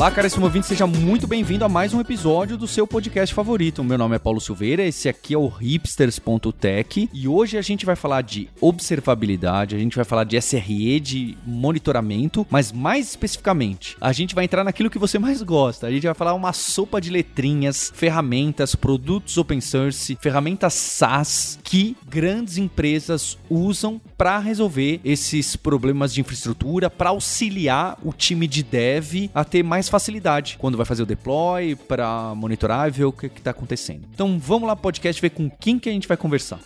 Olá, caríssimo ouvinte, seja muito bem-vindo a mais um episódio do seu podcast favorito. Meu nome é Paulo Silveira, esse aqui é o hipsters.tech e hoje a gente vai falar de observabilidade, a gente vai falar de SRE, de monitoramento, mas mais especificamente, a gente vai entrar naquilo que você mais gosta. A gente vai falar uma sopa de letrinhas, ferramentas, produtos open source, ferramentas SaaS que grandes empresas usam para resolver esses problemas de infraestrutura, para auxiliar o time de dev a ter mais facilidade quando vai fazer o deploy, para monitorar e ver o que está acontecendo. Então vamos lá, podcast, ver com quem que a gente vai conversar.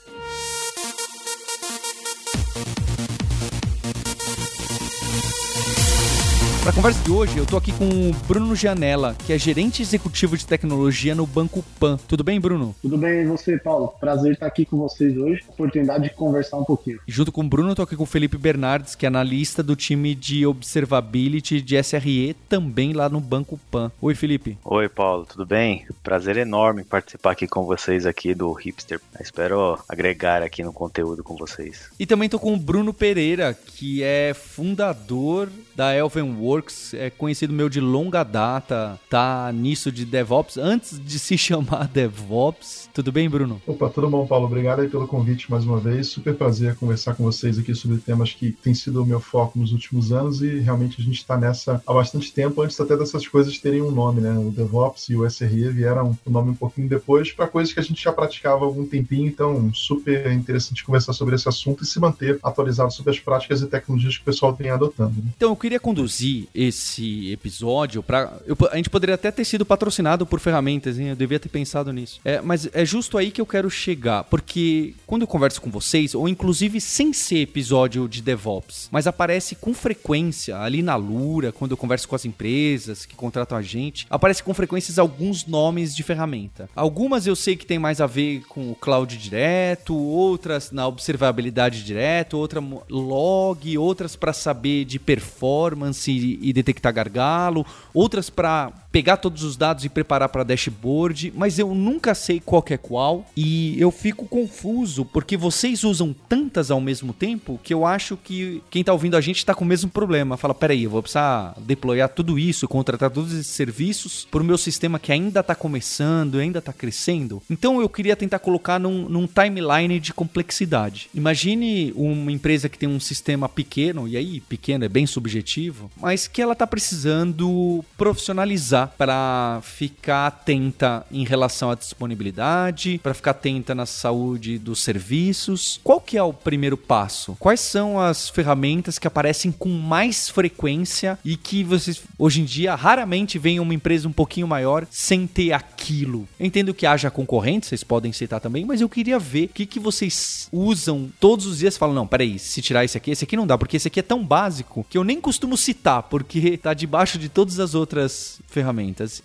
Para a conversa de hoje, eu tô aqui com o Bruno Gianella, que é gerente executivo de tecnologia no Banco Pan. Tudo bem, Bruno? Tudo bem, e você, Paulo? Prazer estar aqui com vocês hoje. Oportunidade de conversar um pouquinho. E junto com o Bruno, eu tô aqui com o Felipe Bernardes, que é analista do time de Observability de SRE, também lá no Banco Pan. Oi, Felipe. Oi, Paulo, tudo bem? Prazer enorme participar aqui com vocês aqui do Hipster. Espero agregar aqui no conteúdo com vocês. E também tô com o Bruno Pereira, que é fundador da Elven Works, é conhecido meu de longa data, tá nisso de DevOps, antes de se chamar DevOps. Tudo bem, Bruno? Opa, tudo bom, Paulo? Obrigado aí pelo convite mais uma vez. Super prazer conversar com vocês aqui sobre temas que têm sido o meu foco nos últimos anos e realmente a gente está nessa há bastante tempo, antes até dessas coisas terem um nome, né? O DevOps e o SRE vieram o nome um pouquinho depois para coisas que a gente já praticava há algum tempinho, então super interessante conversar sobre esse assunto e se manter atualizado sobre as práticas e tecnologias que o pessoal vem adotando. Né? Então, queria conduzir esse episódio para. A gente poderia até ter sido patrocinado por ferramentas, hein? Eu devia ter pensado nisso. É, mas é justo aí que eu quero chegar, porque quando eu converso com vocês, ou inclusive sem ser episódio de DevOps, mas aparece com frequência ali na Lura, quando eu converso com as empresas que contratam a gente, aparece com frequência alguns nomes de ferramenta. Algumas eu sei que tem mais a ver com o cloud direto, outras na observabilidade direto, outra log, outras para saber de performance e, e detectar gargalo, outras para pegar todos os dados e preparar para dashboard, mas eu nunca sei qual é qual e eu fico confuso porque vocês usam tantas ao mesmo tempo que eu acho que quem está ouvindo a gente está com o mesmo problema. Fala, peraí, eu vou precisar deployar tudo isso, contratar todos esses serviços para o meu sistema que ainda está começando, ainda está crescendo. Então eu queria tentar colocar num, num timeline de complexidade. Imagine uma empresa que tem um sistema pequeno, e aí pequeno é bem subjetivo, mas que ela está precisando profissionalizar para ficar atenta em relação à disponibilidade, para ficar atenta na saúde dos serviços. Qual que é o primeiro passo? Quais são as ferramentas que aparecem com mais frequência e que vocês hoje em dia raramente veem uma empresa um pouquinho maior sem ter aquilo? Eu entendo que haja concorrente, vocês podem citar também, mas eu queria ver o que, que vocês usam todos os dias. Falam, não, peraí, se tirar esse aqui, esse aqui não dá, porque esse aqui é tão básico que eu nem costumo citar, porque tá debaixo de todas as outras ferramentas.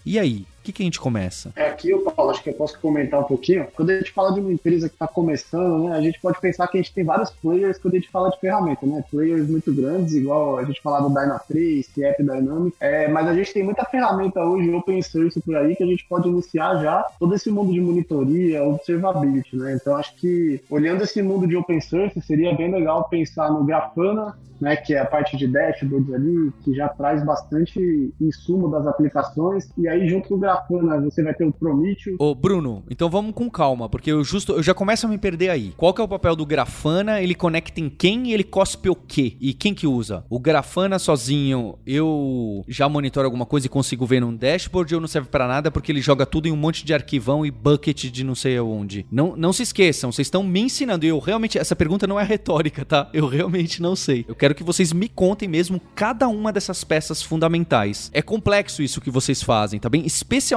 E aí? Que, que a gente começa? É, aqui, Paulo, acho que eu posso comentar um pouquinho. Quando a gente fala de uma empresa que está começando, né, a gente pode pensar que a gente tem vários players quando a gente fala de ferramenta, né? Players muito grandes, igual a gente falava do Dyna3, App Dynamics. É, mas a gente tem muita ferramenta hoje open source por aí que a gente pode iniciar já todo esse mundo de monitoria, observability, né? Então acho que olhando esse mundo de open source, seria bem legal pensar no Grafana, né, que é a parte de dashboards ali, que já traz bastante insumo das aplicações. E aí, junto com o Grafana, você vai ter o Prometheus. Ô, Bruno, então vamos com calma, porque eu justo eu já começo a me perder aí. Qual que é o papel do Grafana? Ele conecta em quem e ele cospe o quê? E quem que usa? O Grafana sozinho, eu já monitoro alguma coisa e consigo ver num dashboard ou não serve para nada porque ele joga tudo em um monte de arquivão e bucket de não sei onde. Não, não se esqueçam, vocês estão me ensinando. E eu realmente, essa pergunta não é retórica, tá? Eu realmente não sei. Eu quero que vocês me contem mesmo cada uma dessas peças fundamentais. É complexo isso que vocês fazem, tá bem? Especialmente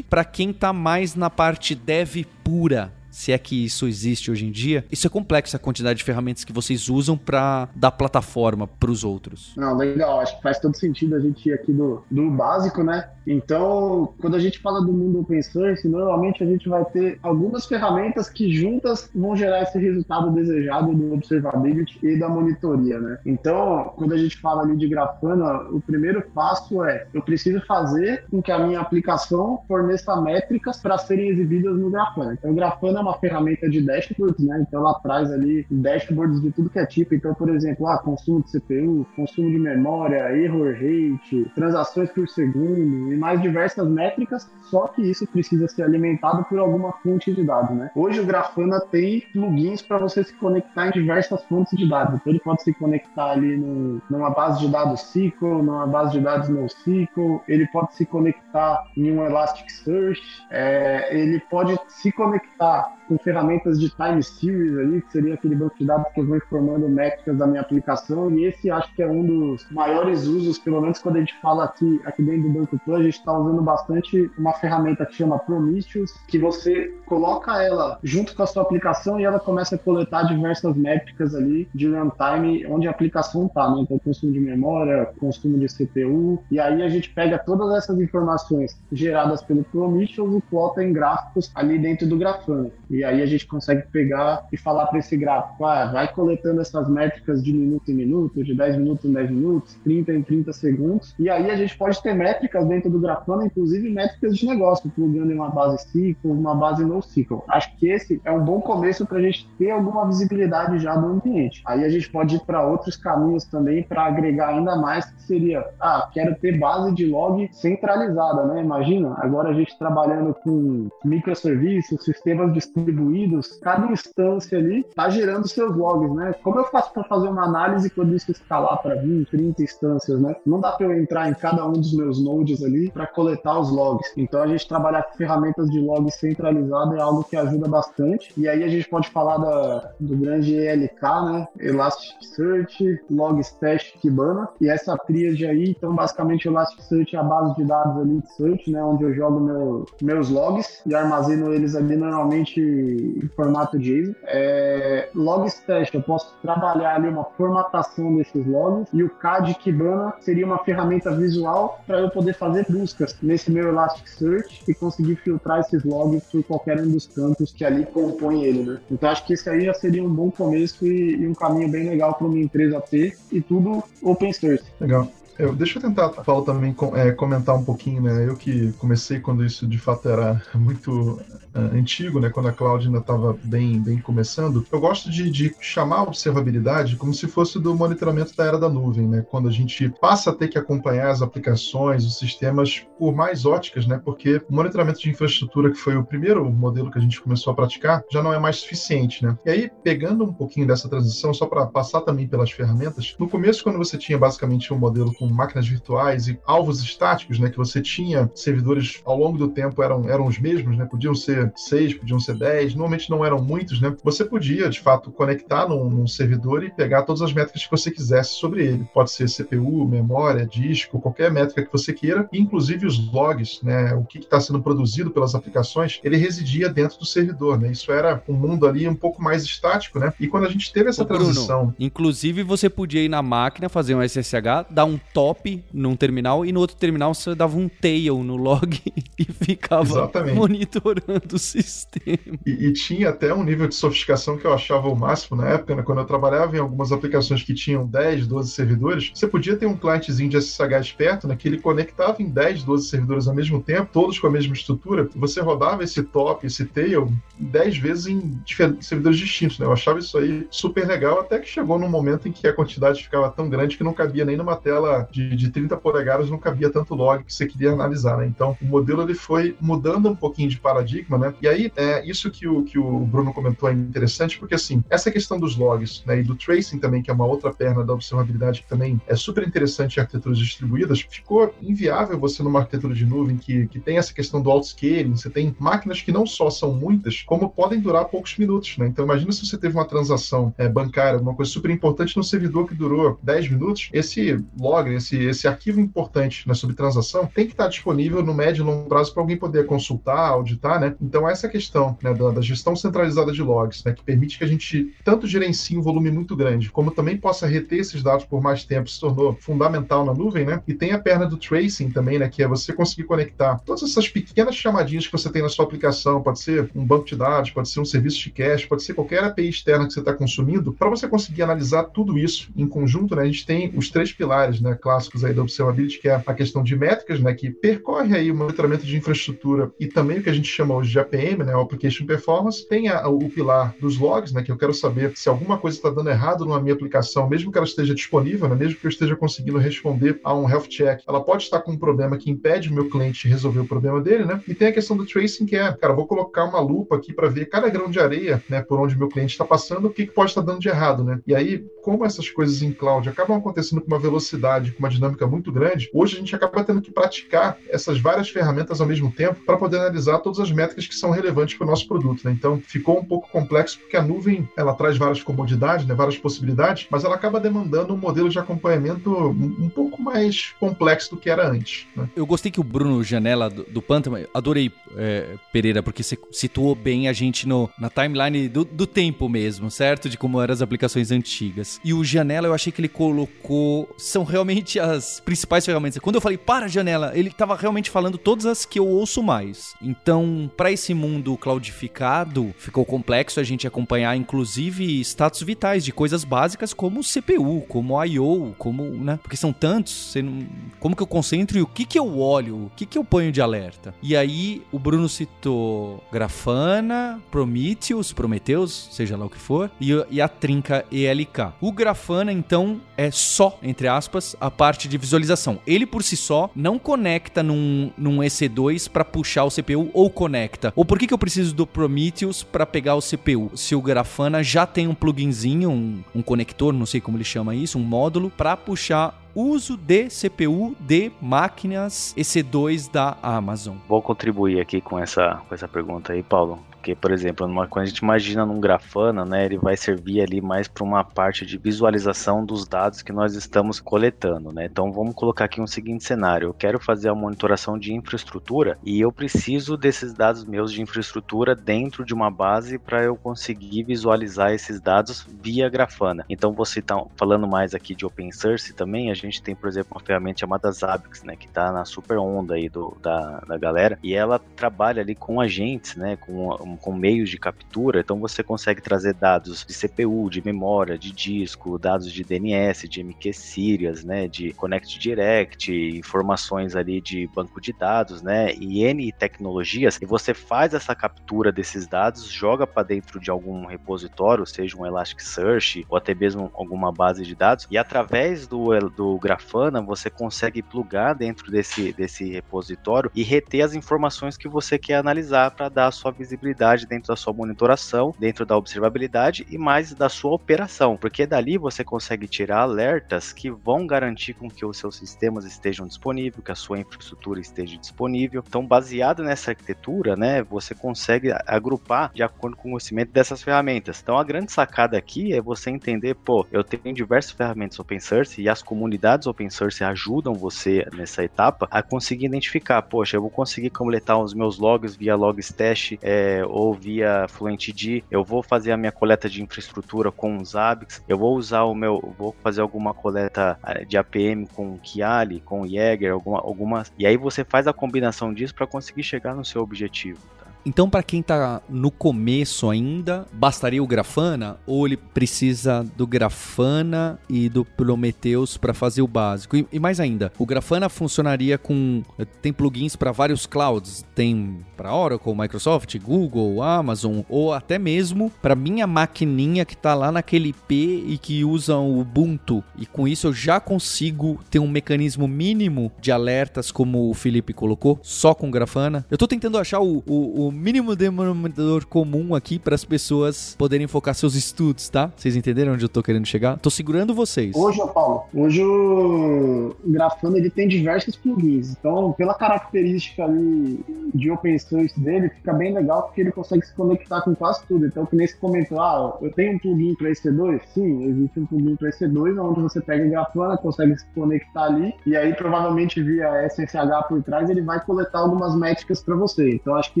para quem tá mais na parte dev pura se é que isso existe hoje em dia. Isso é complexo, a quantidade de ferramentas que vocês usam para dar plataforma para os outros. Não, legal, acho que faz todo sentido a gente ir aqui do, do básico, né? Então, quando a gente fala do mundo open source, normalmente a gente vai ter algumas ferramentas que juntas vão gerar esse resultado desejado do observability e da monitoria, né? Então, quando a gente fala ali de Grafana, o primeiro passo é eu preciso fazer com que a minha aplicação forneça métricas para serem exibidas no Grafana. Então, o Grafana uma ferramenta de dashboards, né? Então, ela traz ali dashboards de tudo que é tipo. Então, por exemplo, ah, consumo de CPU, consumo de memória, error rate, transações por segundo e mais diversas métricas, só que isso precisa ser alimentado por alguma fonte de dados, né? Hoje o Grafana tem plugins para você se conectar em diversas fontes de dados. Então ele pode se conectar ali no, numa base de dados SQL, numa base de dados NoSQL, ele pode se conectar em um Elasticsearch, é, ele pode se conectar com ferramentas de time series ali, que seria aquele banco de dados que eu vou informando métricas da minha aplicação, e esse acho que é um dos maiores usos, pelo menos quando a gente fala aqui, aqui dentro do Banco Plus, a gente está usando bastante uma ferramenta que chama Prometheus, que você coloca ela junto com a sua aplicação e ela começa a coletar diversas métricas ali de runtime onde a aplicação está, né? Então, consumo de memória, consumo de CPU, e aí a gente pega todas essas informações geradas pelo Prometheus e plota em gráficos ali dentro do Grafana. E aí a gente consegue pegar e falar para esse gráfico, ah, vai coletando essas métricas de minuto em minuto, de 10 minutos em 10 minutos, 30 em 30 segundos. E aí a gente pode ter métricas dentro do Grafana, inclusive métricas de negócio, plugando em uma base SQL, uma base NoSQL. Acho que esse é um bom começo para a gente ter alguma visibilidade já do ambiente. Aí a gente pode ir para outros caminhos também para agregar ainda mais, que seria, ah, quero ter base de log centralizada, né? Imagina, agora a gente trabalhando com microserviços, sistemas de distribuídos, cada instância ali está gerando seus logs, né? Como eu faço para fazer uma análise quando isso escalar para 20, 30 instâncias, né? Não dá para eu entrar em cada um dos meus nodes ali para coletar os logs. Então a gente trabalhar com ferramentas de log centralizado é algo que ajuda bastante. E aí a gente pode falar da, do grande ELK, né? Elasticsearch, Logstash, Kibana. E essa tríade aí, então basicamente Elasticsearch é a base de dados ali de search, né? Onde eu jogo meu, meus logs e armazeno eles ali normalmente em formato JSON. É, Logstash, eu posso trabalhar ali uma formatação desses logs e o CAD Kibana seria uma ferramenta visual para eu poder fazer buscas nesse meu Elasticsearch e conseguir filtrar esses logs por qualquer um dos campos que ali compõem ele, né? Então acho que isso aí já seria um bom começo e, e um caminho bem legal para uma empresa ter e tudo open source. Legal. Eu, deixa eu tentar, Paulo, também é, comentar um pouquinho, né? Eu que comecei quando isso de fato era muito uh, antigo, né? Quando a cloud ainda estava bem, bem começando. Eu gosto de, de, chamar a observabilidade como se fosse do monitoramento da era da nuvem, né? Quando a gente passa a ter que acompanhar as aplicações, os sistemas por mais óticas, né? Porque o monitoramento de infraestrutura, que foi o primeiro modelo que a gente começou a praticar, já não é mais suficiente, né? E aí, pegando um pouquinho dessa transição, só para passar também pelas ferramentas, no começo, quando você tinha basicamente um modelo com com máquinas virtuais e alvos estáticos, né, que você tinha servidores ao longo do tempo eram, eram os mesmos, né, podiam ser seis, podiam ser dez, normalmente não eram muitos, né, você podia, de fato, conectar num, num servidor e pegar todas as métricas que você quisesse sobre ele. Pode ser CPU, memória, disco, qualquer métrica que você queira, inclusive os logs, né, o que está sendo produzido pelas aplicações, ele residia dentro do servidor, né, isso era um mundo ali um pouco mais estático, né, e quando a gente teve essa Ô, transição... Bruno, inclusive você podia ir na máquina, fazer um SSH, dar um top num terminal e no outro terminal você dava um tail no log e ficava Exatamente. monitorando o sistema. E, e, tinha até um nível de sofisticação que eu achava o máximo na época, né? quando eu trabalhava em algumas aplicações que tinham 10, 12 servidores, você podia ter um clientezinho de SSH esperto, né, que ele conectava em 10, 12 servidores ao mesmo tempo, todos com a mesma estrutura, você rodava esse top, esse tail, 10 vezes em servidores distintos. Né? Eu achava isso aí super legal, até que chegou num momento em que a quantidade ficava tão grande que não cabia nem numa tela de, de 30 polegadas não cabia tanto log que você queria analisar, né? Então, o modelo ele foi mudando um pouquinho de paradigma, né? E aí, é, isso que o, que o Bruno comentou é interessante, porque, assim, essa questão dos logs, né, e do tracing também, que é uma outra perna da observabilidade que também é super interessante em arquiteturas distribuídas, ficou inviável você numa arquitetura de nuvem que, que tem essa questão do auto-scaling, você tem máquinas que não só são muitas, como podem durar poucos minutos, né? Então, imagina se você teve uma transação é, bancária, uma coisa super importante no servidor que durou 10 minutos, esse log, esse, esse arquivo importante né, sobre transação tem que estar disponível no médio e longo prazo para alguém poder consultar, auditar, né? Então, essa questão né, da, da, gestão centralizada de logs, né, que permite que a gente tanto gerencie um volume muito grande, como também possa reter esses dados por mais tempo, se tornou fundamental na nuvem, né? E tem a perna do tracing também, né? Que é você conseguir conectar todas essas pequenas chamadinhas que você tem na sua aplicação, pode ser um banco de dados, pode ser um serviço de cache, pode ser qualquer API externa que você está consumindo, para você conseguir analisar tudo isso em conjunto, né? A gente tem os três pilares, né? Clássicos aí da observability, que é a questão de métricas, né? Que percorre aí o monitoramento de infraestrutura e também o que a gente chama hoje de APM, né? Application Performance. Tem a, o pilar dos logs, né? Que eu quero saber se alguma coisa está dando errado na minha aplicação, mesmo que ela esteja disponível, né? Mesmo que eu esteja conseguindo responder a um health check, ela pode estar com um problema que impede o meu cliente resolver o problema dele, né? E tem a questão do tracing, que é, cara, vou colocar uma lupa aqui para ver cada grão de areia, né? Por onde meu cliente está passando, o que, que pode estar dando de errado, né? E aí, como essas coisas em cloud acabam acontecendo com uma velocidade, com uma dinâmica muito grande, hoje a gente acaba tendo que praticar essas várias ferramentas ao mesmo tempo para poder analisar todas as métricas que são relevantes para o nosso produto, né? Então, ficou um pouco complexo porque a nuvem, ela traz várias comodidades, né? Várias possibilidades, mas ela acaba demandando um modelo de acompanhamento um pouco mais complexo do que era antes. Né? Eu gostei que o Bruno Janela do, do Pantama, adorei, é, Pereira, porque você situou bem a gente no, na timeline do, do tempo mesmo, certo? De como eram as aplicações antigas. E o Janela, eu achei que ele colocou. São realmente as principais ferramentas. Quando eu falei para Janela, ele estava realmente falando todas as que eu ouço mais. Então, para esse mundo cloudificado, ficou complexo a gente acompanhar, inclusive, status vitais de coisas básicas como CPU, como I.O., como, né? Porque são tantos, não... como que eu concentro e o que que eu olho, o que que eu ponho de alerta. E aí, o Bruno citou Grafana, Prometheus, Prometheus, seja lá o que for, e, e a trinca ELK. O Grafana, então, é só, entre aspas, a parte de visualização. Ele por si só não conecta num, num EC2 para puxar o CPU ou conecta. Ou por que, que eu preciso do Prometheus para pegar o CPU? Se o Grafana já tem um pluginzinho, um, um conector, não sei como ele chama isso, um módulo, para puxar uso de CPU de máquinas EC2 da Amazon. Vou contribuir aqui com essa, com essa pergunta aí, Paulo. Porque, por exemplo, numa, quando a gente imagina num Grafana, né, ele vai servir ali mais para uma parte de visualização dos dados que nós estamos coletando, né? Então vamos colocar aqui um seguinte cenário: eu quero fazer a monitoração de infraestrutura e eu preciso desses dados meus de infraestrutura dentro de uma base para eu conseguir visualizar esses dados via Grafana. Então você está falando mais aqui de open source também, a gente tem, por exemplo, uma ferramenta chamada Zabbix, né, que está na super onda aí do, da, da galera, e ela trabalha ali com agentes, né, com com, meios de captura, então você consegue trazer dados de CPU, de memória, de disco, dados de DNS, de MQ Sirius, né, de Connect Direct, informações ali de banco de dados, né, e N tecnologias, e você faz essa captura desses dados, joga para dentro de algum repositório, seja um Elasticsearch ou até mesmo alguma base de dados, e através do, do Grafana você consegue plugar dentro desse, desse repositório e reter as informações que você quer analisar para dar a sua visibilidade dentro da sua monitoração, dentro da observabilidade e mais da sua operação, porque dali você consegue tirar alertas que vão garantir com que os seus sistemas estejam disponíveis, que a sua infraestrutura esteja disponível. Então, baseado nessa arquitetura, né, você consegue agrupar de acordo com o conhecimento dessas ferramentas. Então, a grande sacada aqui é você entender, pô, eu tenho diversas ferramentas open source e as comunidades open source ajudam você nessa etapa a conseguir identificar, poxa, eu vou conseguir coletar os meus logs via logstash é, ou via FluentD, eu vou fazer a minha coleta de infraestrutura com os Zabbix, eu vou usar o meu, vou fazer alguma coleta eh, de APM com Kiali, com Jaeger, alguma, alguma, e aí você faz a combinação disso para conseguir chegar no seu objetivo. Então, para quem está no começo ainda, bastaria o Grafana ou ele precisa do Grafana e do Prometheus para fazer o básico? E, e, mais ainda, o Grafana funcionaria com tem plugins para vários clouds, tem para Oracle, Microsoft, Google, Amazon ou até mesmo para minha maquininha que está lá naquele IP e que usa o Ubuntu. E com isso eu já consigo ter um mecanismo mínimo de alertas como o Felipe colocou, só com Grafana. Eu estou tentando achar o, o, o mínimo denominador comum aqui para as pessoas poderem focar seus estudos, tá? Vocês entenderam onde eu tô querendo chegar? Tô segurando vocês. Hoje, Paulo, hoje o Grafana ele tem diversos plugins. Então, pela característica ali de open source dele fica bem legal porque ele consegue se conectar com quase tudo. Então, que nem comentou, ah, eu tenho um plugin para EC2? Sim, existe um plugin para EC2 onde você pega a Grafana, consegue se conectar ali e aí provavelmente via SSH por trás ele vai coletar algumas métricas para você. Então, acho que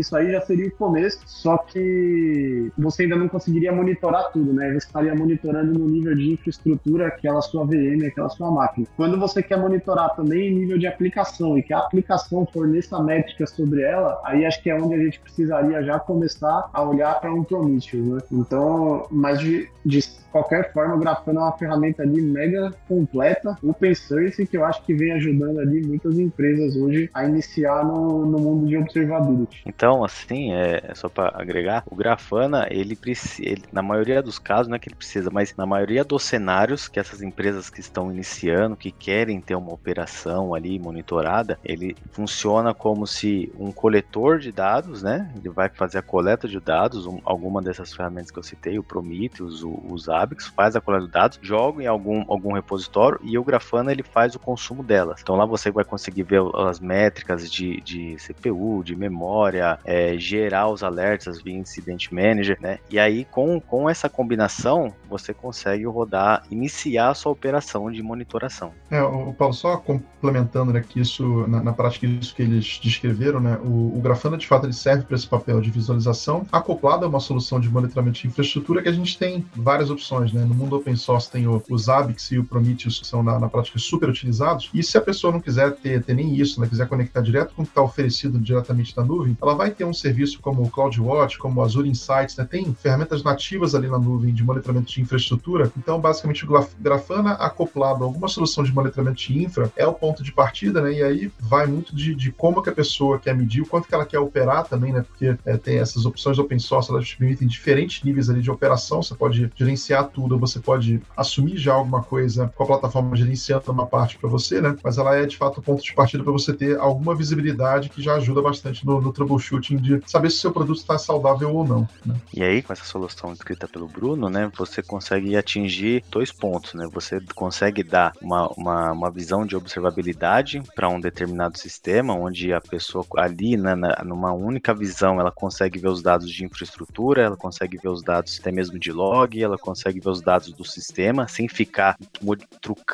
isso aí já seria o começo, só que você ainda não conseguiria monitorar tudo, né? Você estaria monitorando no nível de infraestrutura aquela sua VM, aquela sua máquina. Quando você quer monitorar também em nível de aplicação e que a aplicação forneça métricas sobre ela, aí acho que é onde a gente precisaria já começar a olhar para um Prometheus, né? Então, mas de, de qualquer forma, o Grafana é uma ferramenta ali mega completa, open source, que eu acho que vem ajudando ali muitas empresas hoje a iniciar no, no mundo de observability. Então, assim, é, é só para agregar, o Grafana, ele precisa, na maioria dos casos, não é que ele precisa, mas na maioria dos cenários que essas empresas que estão iniciando, que querem ter uma operação ali monitorada, ele funciona como se um coletor de dados, né? Ele vai fazer a coleta de dados, um, alguma dessas ferramentas que eu citei, o Prometheus, o, o Zabbix, faz a coleta de dados, joga em algum, algum repositório e o Grafana ele faz o consumo delas. Então lá você vai conseguir ver as métricas de, de CPU, de memória, é, gerar os alertas via Incident Manager, né? E aí com, com essa combinação você consegue rodar, iniciar a sua operação de monitoração. É, o Paulo, só complementando né, que isso, na, na prática, isso que eles descreveram, né? O, o Grafana de fato ele serve para esse papel de visualização, acoplado a uma solução de monitoramento de infraestrutura que a gente tem várias opções, né? No mundo open source tem o, o Zabbix e o Prometheus, que são na, na prática super utilizados. E se a pessoa não quiser ter, ter nem isso, né? quiser conectar direto com o que está oferecido diretamente da nuvem, ela vai ter um serviço como o CloudWatch, como o Azure Insights, né? Tem ferramentas nativas ali na nuvem de monitoramento de infraestrutura. Então, basicamente, o Grafana acoplado a alguma solução de monitoramento de infra é o ponto de partida, né? E aí vai muito de, de como que a pessoa quer medir, o quanto que ela quer operar também, né? Porque é, tem essas opções open source, elas permitem diferentes níveis ali de operação. Você pode gerenciar tudo, você pode assumir já alguma coisa com a plataforma gerenciando uma parte para você, né? Mas ela é de fato o ponto de partida para você ter alguma visibilidade que já ajuda bastante no, no troubleshooting de saber se o seu produto está saudável ou não. Né? E aí, com essa solução escrita pelo Bruno, né, você consegue atingir dois pontos, né? Você consegue dar uma, uma, uma visão de observabilidade para um determinado sistema, onde a pessoa ali, né, numa única visão, ela consegue ver os dados de infraestrutura, ela consegue ver os dados até mesmo de log, ela consegue ver os dados do sistema, sem ficar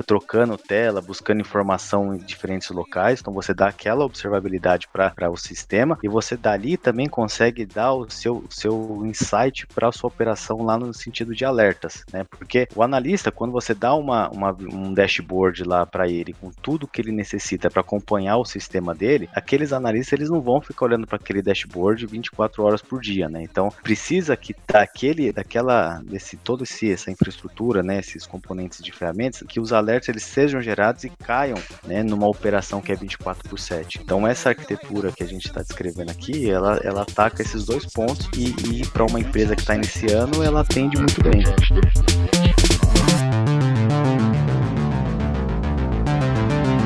trocando tela, buscando informação em diferentes locais. Então você dá aquela observabilidade para o sistema e você dali também consegue dar o seu, seu insight para a sua operação lá no sentido de alertas, né? Porque o analista, quando você dá uma, uma um dashboard lá para ele com tudo que ele necessita para acompanhar o sistema dele, aqueles analistas eles não vão ficar olhando para aquele dashboard 24 horas por dia, né? Então precisa que daquele, daquela, desse todo esse essa infraestrutura, né? Esses componentes de ferramentas, que os alertas eles sejam gerados e caiam, né? Numa operação que é 24 por 7. Então essa arquitetura que a gente está descrevendo aqui, ela, ela ataca esses dois pontos e, e para uma empresa que está iniciando, ela atende muito bem.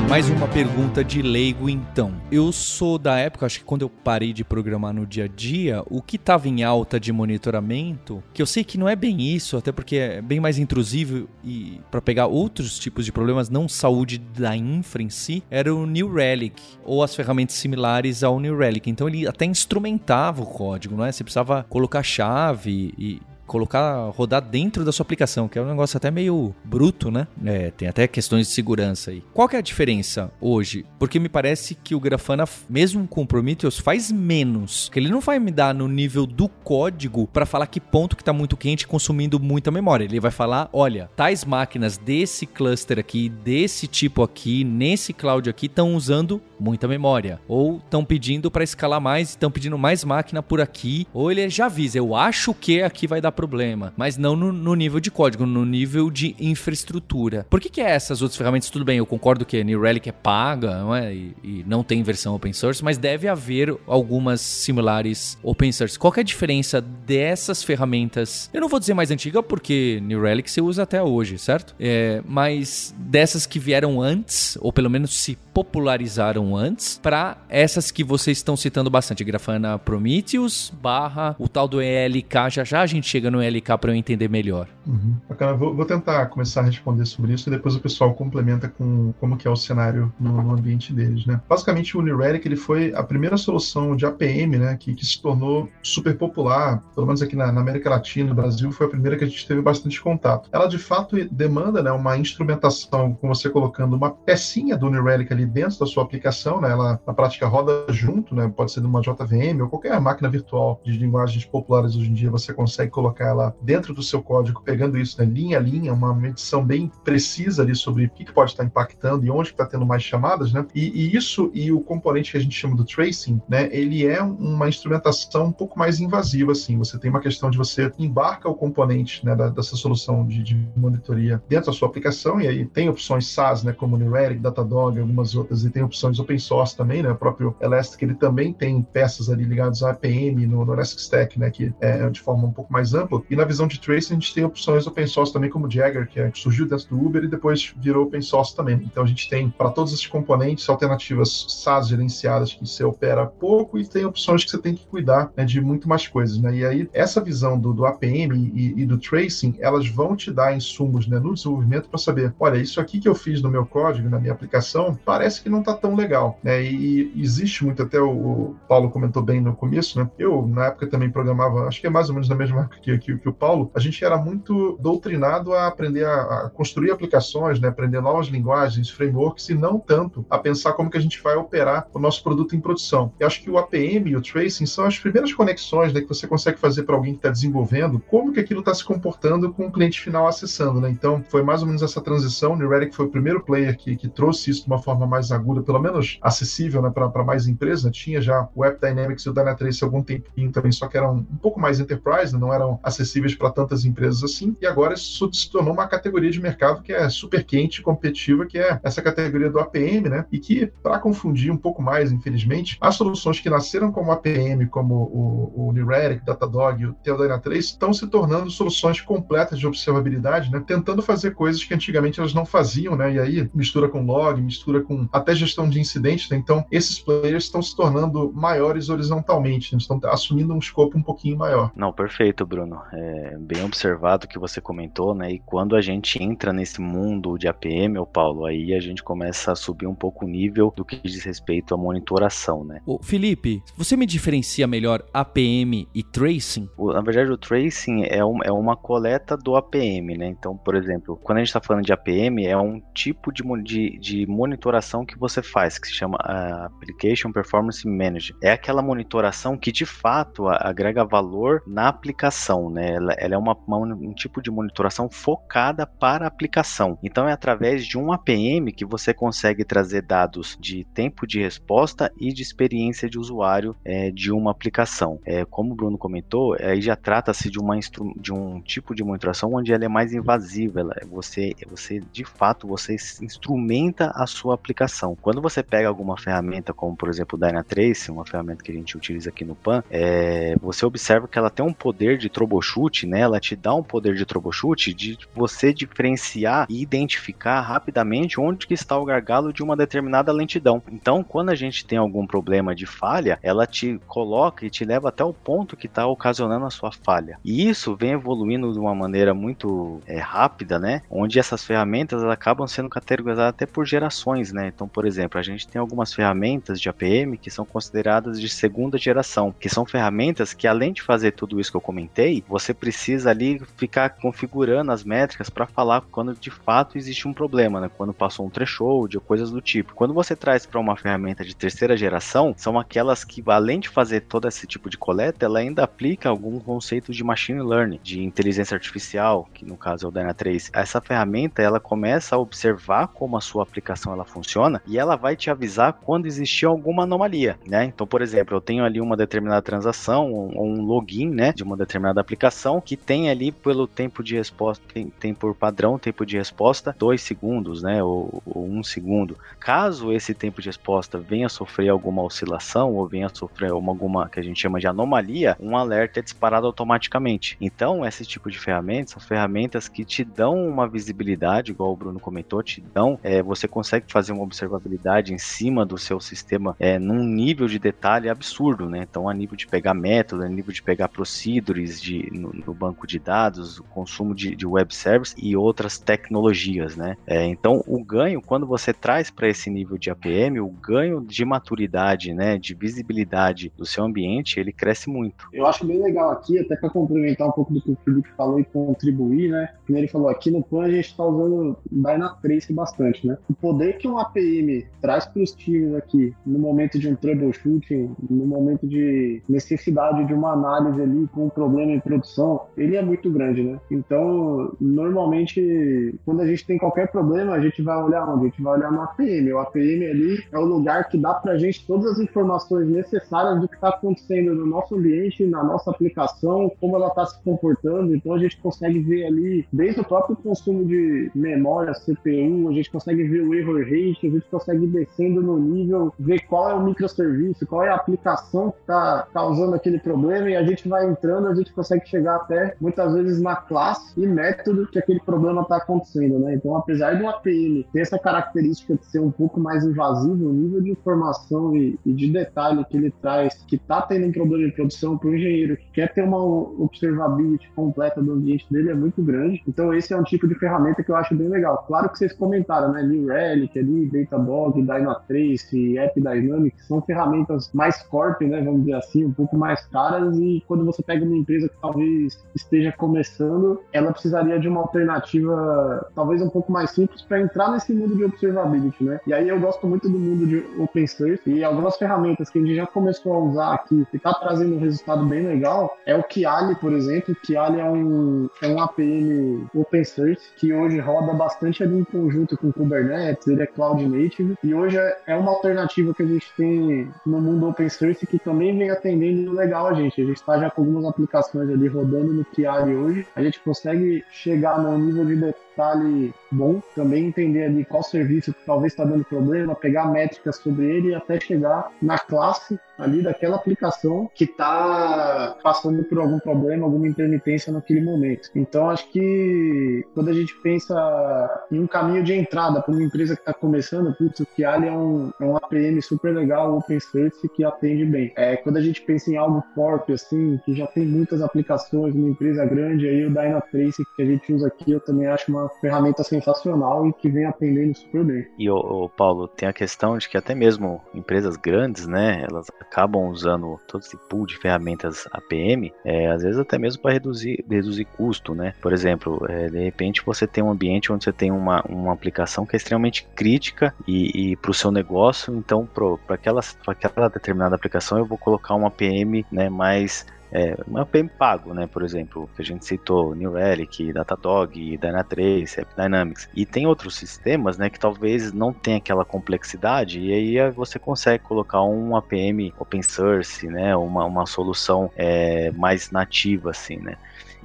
Mais uma pergunta de leigo, então. Eu sou da época, acho que quando eu parei de programar no dia a dia, o que estava em alta de monitoramento, que eu sei que não é bem isso, até porque é bem mais intrusivo e para pegar outros tipos de problemas, não saúde da infra em si, era o New Relic ou as ferramentas similares ao New Relic. Então ele até instrumentava o código, não é? Você precisava colocar chave e colocar, rodar dentro da sua aplicação, que é um negócio até meio bruto, né? É, tem até questões de segurança aí. Qual que é a diferença hoje? Porque me parece que o Grafana, mesmo com o Prometheus, faz menos. Que ele não vai me dar no nível do código para falar que ponto que tá muito quente consumindo muita memória. Ele vai falar, olha, tais máquinas desse cluster aqui, desse tipo aqui, nesse cloud aqui, estão usando muita memória. Ou estão pedindo para escalar mais, estão pedindo mais máquina por aqui. Ou ele já avisa, eu acho que aqui vai dar problema, mas não no, no, nível de código, no nível de infraestrutura. Por que, que é essas outras ferramentas? Tudo bem, eu concordo que a New Relic é paga não é? E, e, não tem versão open source, mas deve haver algumas similares open source. Qual é a diferença dessas ferramentas? Eu não vou dizer mais antiga, porque New Relic você usa até hoje, certo? É, mas dessas que vieram antes, ou pelo menos se popularizaram antes, para essas que vocês estão citando bastante, Grafana Prometheus, barra o tal do ELK, já já a gente chega no LK para eu entender melhor? Uhum. Bacana, vou, vou, tentar começar a responder sobre isso e depois o pessoal complementa com como que é o cenário no, no ambiente deles, né? Basicamente o Unirelic ele foi a primeira solução de APM, né, que, que se tornou super popular, pelo menos aqui na, na, América Latina, no Brasil, foi a primeira que a gente teve bastante contato. Ela de fato demanda, né, uma instrumentação, com você colocando uma pecinha do Unirelic ali dentro da sua aplicação, né? Ela na prática roda junto, né? Pode ser de uma JVM ou qualquer máquina virtual de linguagens populares hoje em dia, você consegue colocar ela dentro do seu código, pegando isso né, linha a linha, uma medição bem precisa ali sobre o que, que pode estar impactando e onde está tendo mais chamadas, né? E, e, isso e o componente que a gente chama do tracing, né? Ele é uma instrumentação um pouco mais invasiva, assim. Você tem uma questão de você embarca o componente né, da, dessa solução de, de, monitoria dentro da sua aplicação e aí tem opções SaaS, né? Como Neuralic, Datadog, algumas outras e tem opções open source também, né? O próprio Elastic ele também tem peças ali ligadas a APM no, no Elasticstack, né? Que é de forma um pouco mais ampla. E na visão de tracing a gente tem opções open source também, como Jagger, que, é, que surgiu dentro do Uber e depois virou open source também. Então a gente tem para todos esses componentes alternativas SaaS gerenciadas que você opera pouco e tem opções que você tem que cuidar né, de muito mais coisas. Né? E aí essa visão do, do APM e, e, do tracing, elas vão te dar insumos né, no desenvolvimento para saber, olha, isso aqui que eu fiz no meu código, na minha aplicação, parece que não está tão legal. Né? E, existe muito, até o, o, Paulo comentou bem no começo, né? eu na época também programava, acho que é mais ou menos na mesma época que, que, que o Paulo, a gente era muito doutrinado a aprender a, a construir aplicações, né? aprender novas linguagens, frameworks, e não tanto a pensar como que a gente vai operar o nosso produto em produção. Eu acho que o APM e o tracing são as primeiras conexões né, que você consegue fazer para alguém que está desenvolvendo, como que aquilo está se comportando com o cliente final acessando. Né? Então, foi mais ou menos essa transição. O Neuralic foi o primeiro player que, que trouxe isso de uma forma mais aguda, pelo menos acessível né, para mais empresas. Né? Tinha já o App Dynamics e o Dynatrace há algum tempinho também, só que eram um pouco mais enterprise, né? não eram acessíveis para tantas empresas assim. E agora isso se tornou uma categoria de mercado que é super quente competitiva, que é essa categoria do APM, né? E que, para confundir um pouco mais, infelizmente, as soluções que nasceram como APM, como o, o Neuralic, Datadog e o Theodina 3, estão se tornando soluções completas de observabilidade, né? Tentando fazer coisas que antigamente elas não faziam, né? E aí mistura com log, mistura com até gestão de incidentes, né? Então, esses players estão se tornando maiores horizontalmente, né? estão assumindo um escopo um pouquinho maior. Não, perfeito, Bruno. É bem observado o que você comentou, né? E quando a gente entra nesse mundo de APM, o Paulo, aí a gente começa a subir um pouco o nível do que diz respeito à monitoração, né? Ô, Felipe, você me diferencia melhor APM e tracing? Na verdade, o tracing é, um, é uma coleta do APM, né? Então, por exemplo, quando a gente está falando de APM, é um tipo de, de, de monitoração que você faz, que se chama uh, Application Performance Manager. É aquela monitoração que de fato agrega valor na aplicação, né? Ela, ela é uma, uma, um tipo de monitoração focada para a aplicação. Então, é através de um APM que você consegue trazer dados de tempo de resposta e de experiência de usuário é, de uma aplicação. É, como o Bruno comentou, aí já trata-se de, uma de um tipo de monitoração onde ela é mais invasiva. Ela, você, você, de fato, você instrumenta a sua aplicação. Quando você pega alguma ferramenta, como por exemplo o Dynatrace, uma ferramenta que a gente utiliza aqui no PAN, é, você observa que ela tem um poder de troubleshoot, né? Ela te dá um poder de troubleshoot de você diferenciar e identificar rapidamente onde que está o gargalo de uma determinada lentidão. Então, quando a gente tem algum problema de falha, ela te coloca e te leva até o ponto que está ocasionando a sua falha. E isso vem evoluindo de uma maneira muito é, rápida, né? Onde essas ferramentas acabam sendo categorizadas até por gerações, né? Então, por exemplo, a gente tem algumas ferramentas de APM que são consideradas de segunda geração, que são ferramentas que além de fazer tudo isso que eu comentei, você precisa ali ficar configurando as métricas para falar quando de fato existe um problema, né? Quando passou um threshold ou coisas do tipo. Quando você traz para uma ferramenta de terceira geração, são aquelas que além de fazer todo esse tipo de coleta, ela ainda aplica algum conceito de machine learning, de inteligência artificial, que no caso é o Dyna3. Essa ferramenta, ela começa a observar como a sua aplicação ela funciona e ela vai te avisar quando existir alguma anomalia, né? Então, por exemplo, eu tenho ali uma determinada transação ou um login, né, de uma determinada aplicação que tem ali pelo tempo de resposta, tem, tem por padrão tempo de resposta 2 segundos, né, ou 1 um segundo. Caso esse tempo de resposta venha a sofrer alguma oscilação ou venha a sofrer uma, alguma que a gente chama de anomalia, um alerta é disparado automaticamente. Então, esse tipo de ferramentas são ferramentas que te dão uma visibilidade, igual o Bruno comentou, te dão, é, você consegue fazer uma observabilidade em cima do seu sistema é, num nível de detalhe absurdo, né? Então, a nível de pegar método, a nível de pegar procedures de, no, no banco de dados, o consumo de, de web service e outras tecnologias, né? É, então, o ganho, quando você traz para esse nível de APM, o ganho de maturidade, né, de visibilidade do seu ambiente, ele cresce muito. Eu acho bem legal aqui, até para complementar um pouco do que o Felipe falou e contribuir, né? Como ele falou, aqui no Plan a gente está usando Dynatrace bastante, né? O poder que um APM traz para os times aqui, no momento de um troubleshooting, no momento de necessidade de uma análise ali com um problema em produção, ele é muito grande, né? Então, normalmente, quando a gente tem qualquer problema, a gente vai olhar onde? A gente vai olhar no APM. O APM ali é o lugar que dá para a gente todas as informações necessárias do que está acontecendo no nosso ambiente, na nossa aplicação, como ela está se comportando. Então, a gente consegue ver ali, desde o próprio consumo de memória, CPU, a gente consegue ver o error rate, a gente consegue ir descendo no nível, ver qual é o microserviço, qual é a aplicação que está causando aquele problema e a gente vai entrando, a gente consegue chegar até muitas vezes na classe e método que aquele problema está acontecendo, né? Então, apesar do APM ter essa característica de ser um pouco mais invasivo, o nível de informação e, e de detalhe que ele traz, que está tendo um problema de produção para o engenheiro que quer ter uma observability completa do ambiente dele é muito grande. Então, esse é um tipo de ferramenta que eu acho bem legal. Claro que vocês comentaram, né? New Relic, ali, Datadog, Dynatrace, App Dynamics, são ferramentas mais corp, né? Vamos dizer assim, um pouco mais caras e quando você pega uma empresa que talvez esteja começando, ela precisaria de uma alternativa talvez um pouco mais simples para entrar nesse mundo de observability, né? E aí eu gosto muito do mundo de open source e algumas ferramentas que a gente já começou a usar aqui e está trazendo um resultado bem legal é o Kiali, por exemplo. Kiali é um, é um APM open source que hoje roda bastante ali em conjunto com Kubernetes, ele é cloud native e hoje é uma alternativa que a gente tem no mundo open source que também vem atendendo legal a gente. A gente está já com algumas aplicações ali rodando no Kiali hoje. A gente consegue chegar no nível de detalhe bom, também entender ali qual serviço que talvez está dando problema, pegar métricas sobre ele e até chegar na classe ali daquela aplicação que está passando por algum problema, alguma intermitência naquele momento. Então, acho que quando a gente pensa em um caminho de entrada para uma empresa que está começando, putz, o Kiali é um, é um APM super legal, open source, que atende bem. É, quando a gente pensa em algo corp, assim, que já tem muitas aplicações, uma empresa grande, aí o Dynatrace que a gente usa aqui, eu também acho uma ferramenta sensacional e que vem atendendo super bem. E, o Paulo, tem a questão de que até mesmo empresas grandes, né, elas acabam usando todo esse pool de ferramentas APM, é, às vezes até mesmo para reduzir, reduzir custo, né? Por exemplo, é, de repente você tem um ambiente onde você tem uma, uma aplicação que é extremamente crítica e, e para o seu negócio, então para aquela, aquela determinada aplicação eu vou colocar uma APM né, mais é, um APM pago, né? Por exemplo, que a gente citou, New Relic, Datadog, Dynatrace, AppDynamics. E tem outros sistemas, né, que talvez não tenha aquela complexidade e aí você consegue colocar um APM open source, né? Uma, uma solução é, mais nativa, assim, né?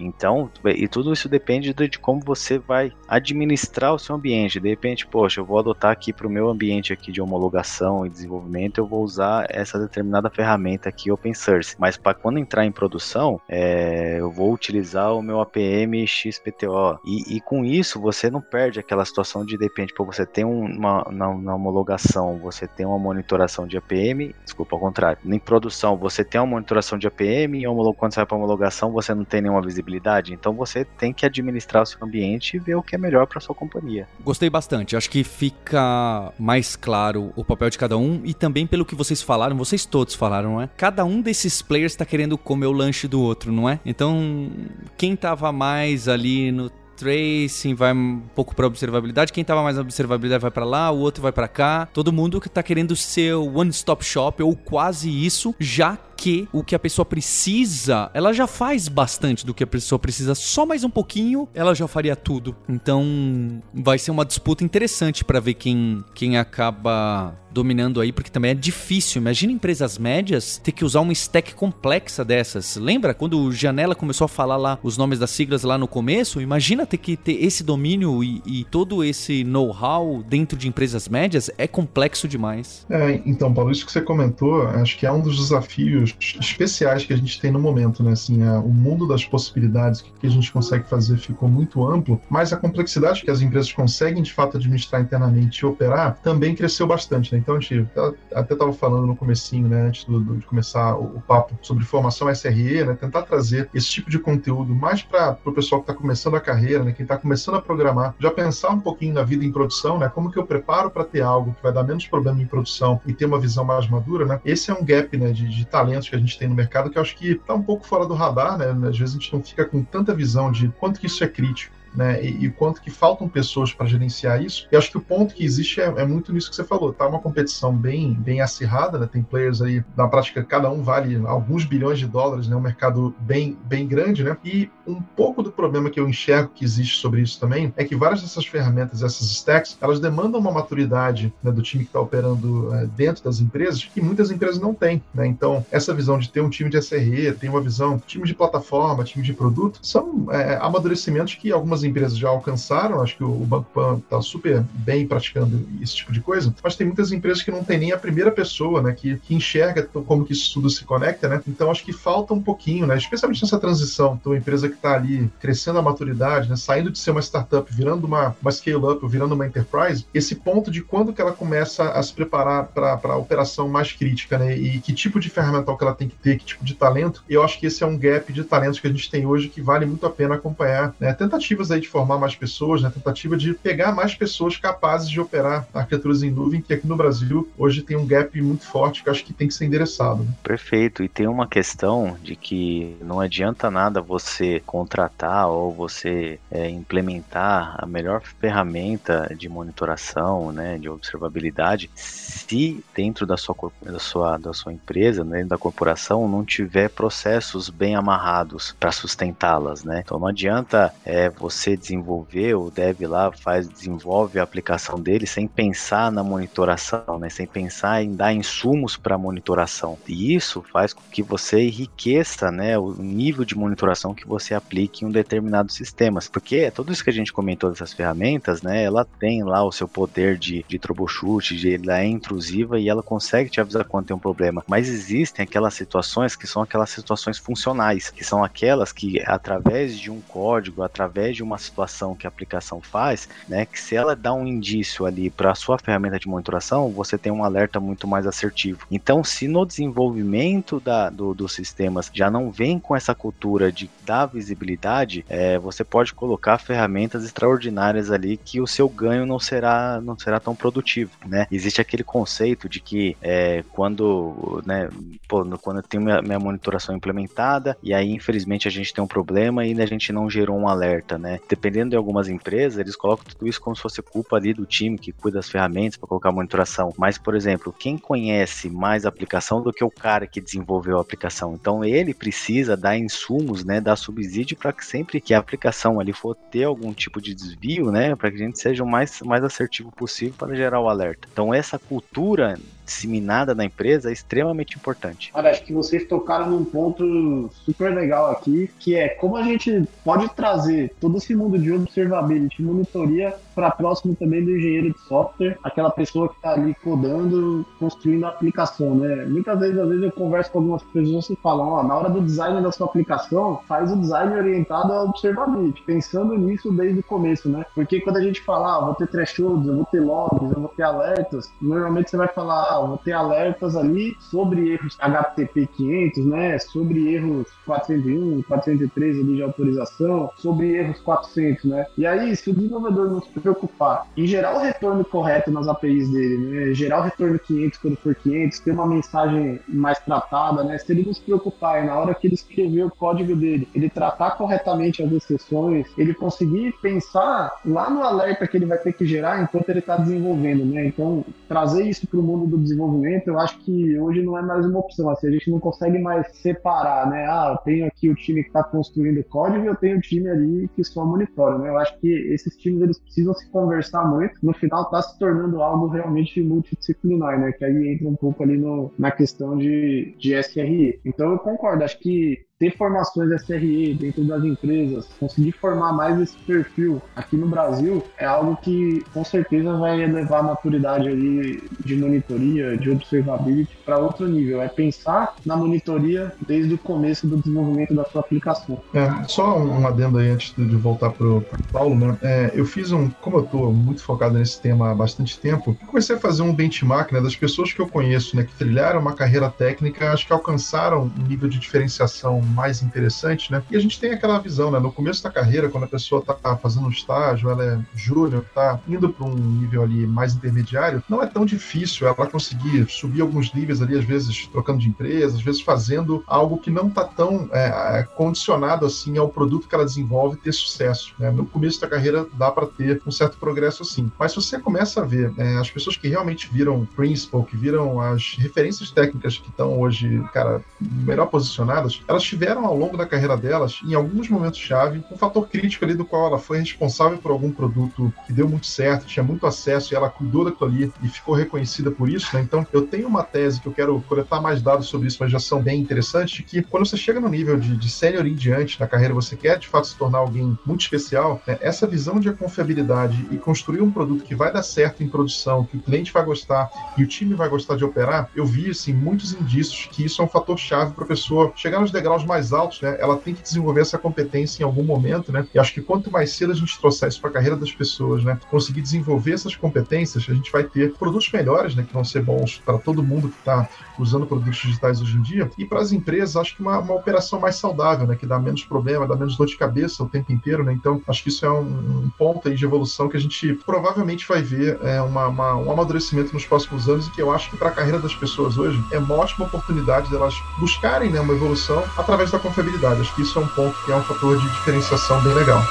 Então, e tudo isso depende de, como você vai administrar o seu ambiente. De repente, poxa, eu vou adotar aqui para o meu ambiente aqui de homologação e desenvolvimento, eu vou usar essa determinada ferramenta aqui open source. Mas para quando entrar em produção, é, eu vou utilizar o meu APM XPTO. E, e, com isso, você não perde aquela situação de, de repente, pô, você tem uma na, homologação, você tem uma monitoração de APM, desculpa, ao contrário. Em produção, você tem uma monitoração de APM, e quando você vai para homologação, você não tem nenhuma visibilidade então você tem que administrar o seu ambiente e ver o que é melhor para sua companhia. Gostei bastante. Acho que fica mais claro o papel de cada um e também pelo que vocês falaram, vocês todos falaram, não é? Cada um desses players está querendo comer o lanche do outro, não é? Então, quem tava mais ali no tracing, vai um pouco para observabilidade. Quem tava mais na observabilidade vai para lá, o outro vai para cá. Todo mundo que tá querendo ser o one stop shop ou quase isso, já que o que a pessoa precisa, ela já faz bastante do que a pessoa precisa, só mais um pouquinho, ela já faria tudo. Então, vai ser uma disputa interessante para ver quem, quem acaba dominando aí, porque também é difícil. Imagina empresas médias ter que usar uma stack complexa dessas. Lembra quando o Janela começou a falar lá os nomes das siglas lá no começo? Imagina ter que ter esse domínio e, e todo esse know-how dentro de empresas médias é complexo demais. É, então, Paulo, isso que você comentou, acho que é um dos desafios desafios especiais que a gente tem no momento, né? Assim, a, o mundo das possibilidades, o que, a gente consegue fazer ficou muito amplo, mas a complexidade que as empresas conseguem de fato administrar internamente e operar também cresceu bastante, né? Então a gente até estava falando no comecinho, né, antes do, do, de começar o, o, papo sobre formação SRE, né, tentar trazer esse tipo de conteúdo mais para o pessoal que está começando a carreira, né, quem está começando a programar, já pensar um pouquinho na vida em produção, né, como que eu preparo para ter algo que vai dar menos problema em produção e ter uma visão mais madura, né? Esse é um gap, né, de, de que a gente tem no mercado que eu acho que está um pouco fora do radar, né? Às vezes a gente não fica com tanta visão de quanto que isso é crítico né? E, e quanto que faltam pessoas para gerenciar isso. E acho que o ponto que existe é, é, muito nisso que você falou. Tá uma competição bem, bem acirrada, né? Tem players aí, na prática, cada um vale alguns bilhões de dólares, né? Um mercado bem, bem grande, né? E um pouco do problema que eu enxergo que existe sobre isso também é que várias dessas ferramentas, essas stacks, elas demandam uma maturidade né, do time que está operando é, dentro das empresas que muitas empresas não têm, né? Então, essa visão de ter um time de SRE, ter uma visão, time de plataforma, time de produto, são é, amadurecimentos que algumas algumas empresas já alcançaram, acho que o Banco Pan está super bem praticando esse tipo de coisa, mas tem muitas empresas que não tem nem a primeira pessoa, né, que, que enxerga como que isso tudo se conecta, né? Então acho que falta um pouquinho, né, especialmente nessa transição, então, uma empresa que está ali crescendo a maturidade, né, saindo de ser uma startup, virando uma, uma scale-up, virando uma enterprise, esse ponto de quando que ela começa a se preparar para a operação mais crítica, né, e que tipo de ferramental que ela tem que ter, que tipo de talento, eu acho que esse é um gap de talentos que a gente tem hoje que vale muito a pena acompanhar, né, tentativas aí de formar mais pessoas, né, tentativa de pegar mais pessoas capazes de operar arquiteturas em nuvem, que aqui no Brasil hoje tem um gap muito forte que acho que tem que ser endereçado. Né? Perfeito. E tem uma questão de que não adianta nada você contratar ou você é, implementar a melhor ferramenta de monitoração, né, de observabilidade, se dentro da sua, da sua, da sua empresa, né, da corporação, não tiver processos bem amarrados para sustentá-las, né? Então não adianta é, você você desenvolver, o dev lá faz, desenvolve a aplicação dele sem pensar na monitoração, né? sem pensar em dar insumos para monitoração. E isso faz com que você enriqueça né, o nível de monitoração que você aplique em um determinado sistemas. Porque é tudo isso que a gente comentou dessas ferramentas, né, ela tem lá o seu poder de, de troubleshoot, de, ela é intrusiva e ela consegue te avisar quando tem um problema. Mas existem aquelas situações que são aquelas situações funcionais, que são aquelas que através de um código, através de uma uma situação que a aplicação faz, né, que se ela dá um indício ali para a sua ferramenta de monitoração, você tem um alerta muito mais assertivo. Então, se no desenvolvimento da, do, dos sistemas já não vem com essa cultura de dar visibilidade, é, você pode colocar ferramentas extraordinárias ali que o seu ganho não será, não será tão produtivo, né? Existe aquele conceito de que é, quando, né, pô, quando eu tenho minha, minha monitoração implementada e aí infelizmente a gente tem um problema e a gente não gerou um alerta, né? Dependendo de algumas empresas, eles colocam tudo isso como se fosse culpa ali do time que cuida das ferramentas para colocar monitoração. Mas, por exemplo, quem conhece mais a aplicação do que o cara que desenvolveu a aplicação? Então, ele precisa dar insumos, né, dar subsídio para que sempre que a aplicação ali for ter algum tipo de desvio, né, para que a gente seja o mais, mais assertivo possível para gerar o alerta. Então, essa cultura disseminada na empresa é extremamente importante. Olha, acho que vocês tocaram num ponto super legal aqui, que é como a gente pode trazer todo esse mundo de observability, monitoria para próximo também do engenheiro de software, aquela pessoa que está ali codando, construindo a aplicação, né? Muitas vezes, às vezes eu converso com algumas pessoas que falam, ó, na hora do design da sua aplicação, faz o design orientado a observability, pensando nisso desde o começo, né? Porque quando a gente fala, ah, vou ter thresholds, eu vou ter logs, eu vou ter alertas, normalmente você vai falar, ah, vou ter alertas ali sobre erros HTTP 500, né? Sobre erros 401, 403 ali de autorização, sobre erros 400, né? E aí, se o desenvolvedor não se preocupar em gerar o retorno correto nas APIs dele, né? Gerar o retorno 500 quando for 500, ter uma mensagem mais tratada, né? Se ele não se preocupar e na hora que ele escrever o código dele, ele tratar corretamente as exceções, ele conseguir pensar lá no alerta que ele vai ter que gerar enquanto ele está desenvolvendo, né? Então, trazer isso para o mundo do desenvolvimento, eu acho que hoje não é mais uma opção. Assim, a gente não consegue mais separar, né? Ah, eu tenho aqui o time que está construindo código e eu tenho o time ali que só monitora, né? Eu acho que esses times eles precisam se conversar muito. No final, está se tornando algo realmente multidisciplinar, né? Que aí entra um pouco ali no, na questão de, de SRE. Então, eu concordo. Acho que ter formações SRE dentro das empresas, conseguir formar mais esse perfil aqui no Brasil, é algo que com certeza vai elevar a maturidade ali de monitoria, de observability para outro nível. É pensar na monitoria desde o começo do desenvolvimento da sua aplicação. É, só um adendo aí antes de voltar para o Paulo, né? É, eu fiz um, como eu estou muito focado nesse tema há bastante tempo, comecei a fazer um benchmark né, das pessoas que eu conheço, né, que trilharam uma carreira técnica, acho que alcançaram um nível de diferenciação mais interessante, né? E a gente tem aquela visão, né? No começo da carreira, quando a pessoa está fazendo um estágio, ela é júnior, está indo para um nível ali mais intermediário, não é tão difícil ela conseguir subir alguns níveis ali, às vezes trocando de empresa, às vezes fazendo algo que não está tão é, condicionado assim ao produto que ela desenvolve ter sucesso. Né? No começo da carreira dá para ter um certo progresso assim. Mas se você começa a ver é, as pessoas que realmente viram principal, que viram as referências técnicas que estão hoje, cara, melhor posicionadas, elas tiveram ao longo da carreira delas, em alguns momentos-chave, um fator crítico ali do qual ela foi responsável por algum produto que deu muito certo, tinha muito acesso e ela cuidou daquilo ali e ficou reconhecida por isso, né? Então, eu tenho uma tese que eu quero coletar mais dados sobre isso, mas já são bem interessantes, que quando você chega no nível de, de sênior em diante na carreira, você quer de fato se tornar alguém muito especial, né? essa visão de confiabilidade e construir um produto que vai dar certo em produção, que o cliente vai gostar e o time vai gostar de operar, eu vi assim muitos indícios que isso é um fator chave para a pessoa chegar nos degraus mais altos, né? Ela tem que desenvolver essa competência em algum momento, né? E acho que quanto mais cedo a gente trouxer isso para a carreira das pessoas, né? Conseguir desenvolver essas competências, a gente vai ter produtos melhores, né? Que vão ser bons para todo mundo que está usando produtos digitais hoje em dia. E para as empresas, acho que uma, uma operação mais saudável, né? Que dá menos problema, dá menos dor de cabeça o tempo inteiro, né? Então, acho que isso é um, um ponto aí de evolução que a gente provavelmente vai ver é, uma, uma, um amadurecimento nos próximos anos e que eu acho que para a carreira das pessoas hoje é uma ótima oportunidade delas buscarem né, uma evolução da confiabilidade. Acho que isso é um ponto que é um fator de diferenciação bem legal.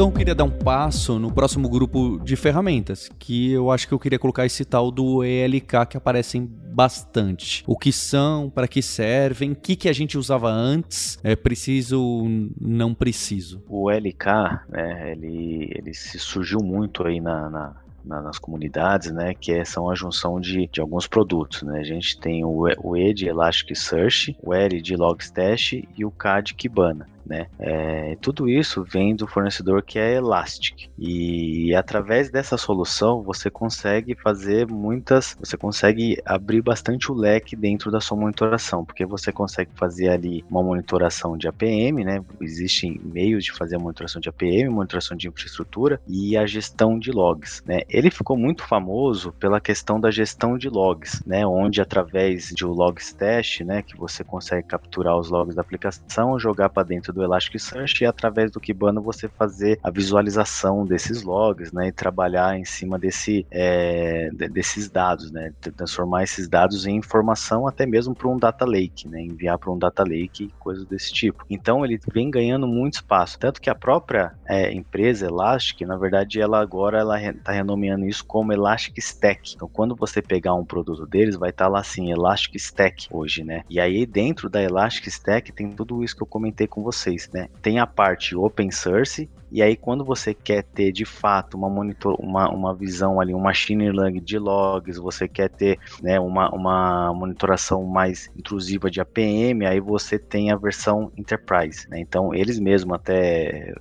Então eu queria dar um passo no próximo grupo de ferramentas, que eu acho que eu queria colocar esse tal do ELK que aparecem bastante. O que são, para que servem, o que, que a gente usava antes, é preciso, não preciso. O ELK, né, ele, ele se surgiu muito aí na, na nas comunidades, né, que é, são a junção de, de alguns produtos, né, a gente tem o, o E de Elasticsearch, o L de Logstash e o K de Kibana né? É, tudo isso vem do fornecedor que é Elastic. E através dessa solução você consegue fazer muitas, você consegue abrir bastante o leque dentro da sua monitoração, porque você consegue fazer ali uma monitoração de APM, né? Existem meios de fazer a monitoração de APM, monitoração de infraestrutura e a gestão de logs, né? Ele ficou muito famoso pela questão da gestão de logs, né? Onde através de um logstash, né, que você consegue capturar os logs da aplicação, jogar para dentro dentro do Elasticsearch e através do Kibana você fazer a visualização desses logs, né, e trabalhar em cima desse, é, desses dados, né, transformar esses dados em informação até mesmo para um data lake, né, enviar para um data lake, coisas desse tipo. Então ele vem ganhando muito espaço, tanto que a própria é, empresa Elastic, na verdade, ela agora ela está renomeando isso como Elastic Stack. Então quando você pegar um produto deles, vai estar tá lá assim Elastic Stack hoje, né? E aí dentro da Elastic Stack tem tudo isso que eu comentei com você vocês, né? Tem a parte open source e aí, quando você quer ter de fato uma, monitor, uma, uma visão ali, um machine learning de logs, você quer ter né, uma, uma monitoração mais intrusiva de APM, aí você tem a versão Enterprise. Né? Então, eles mesmos até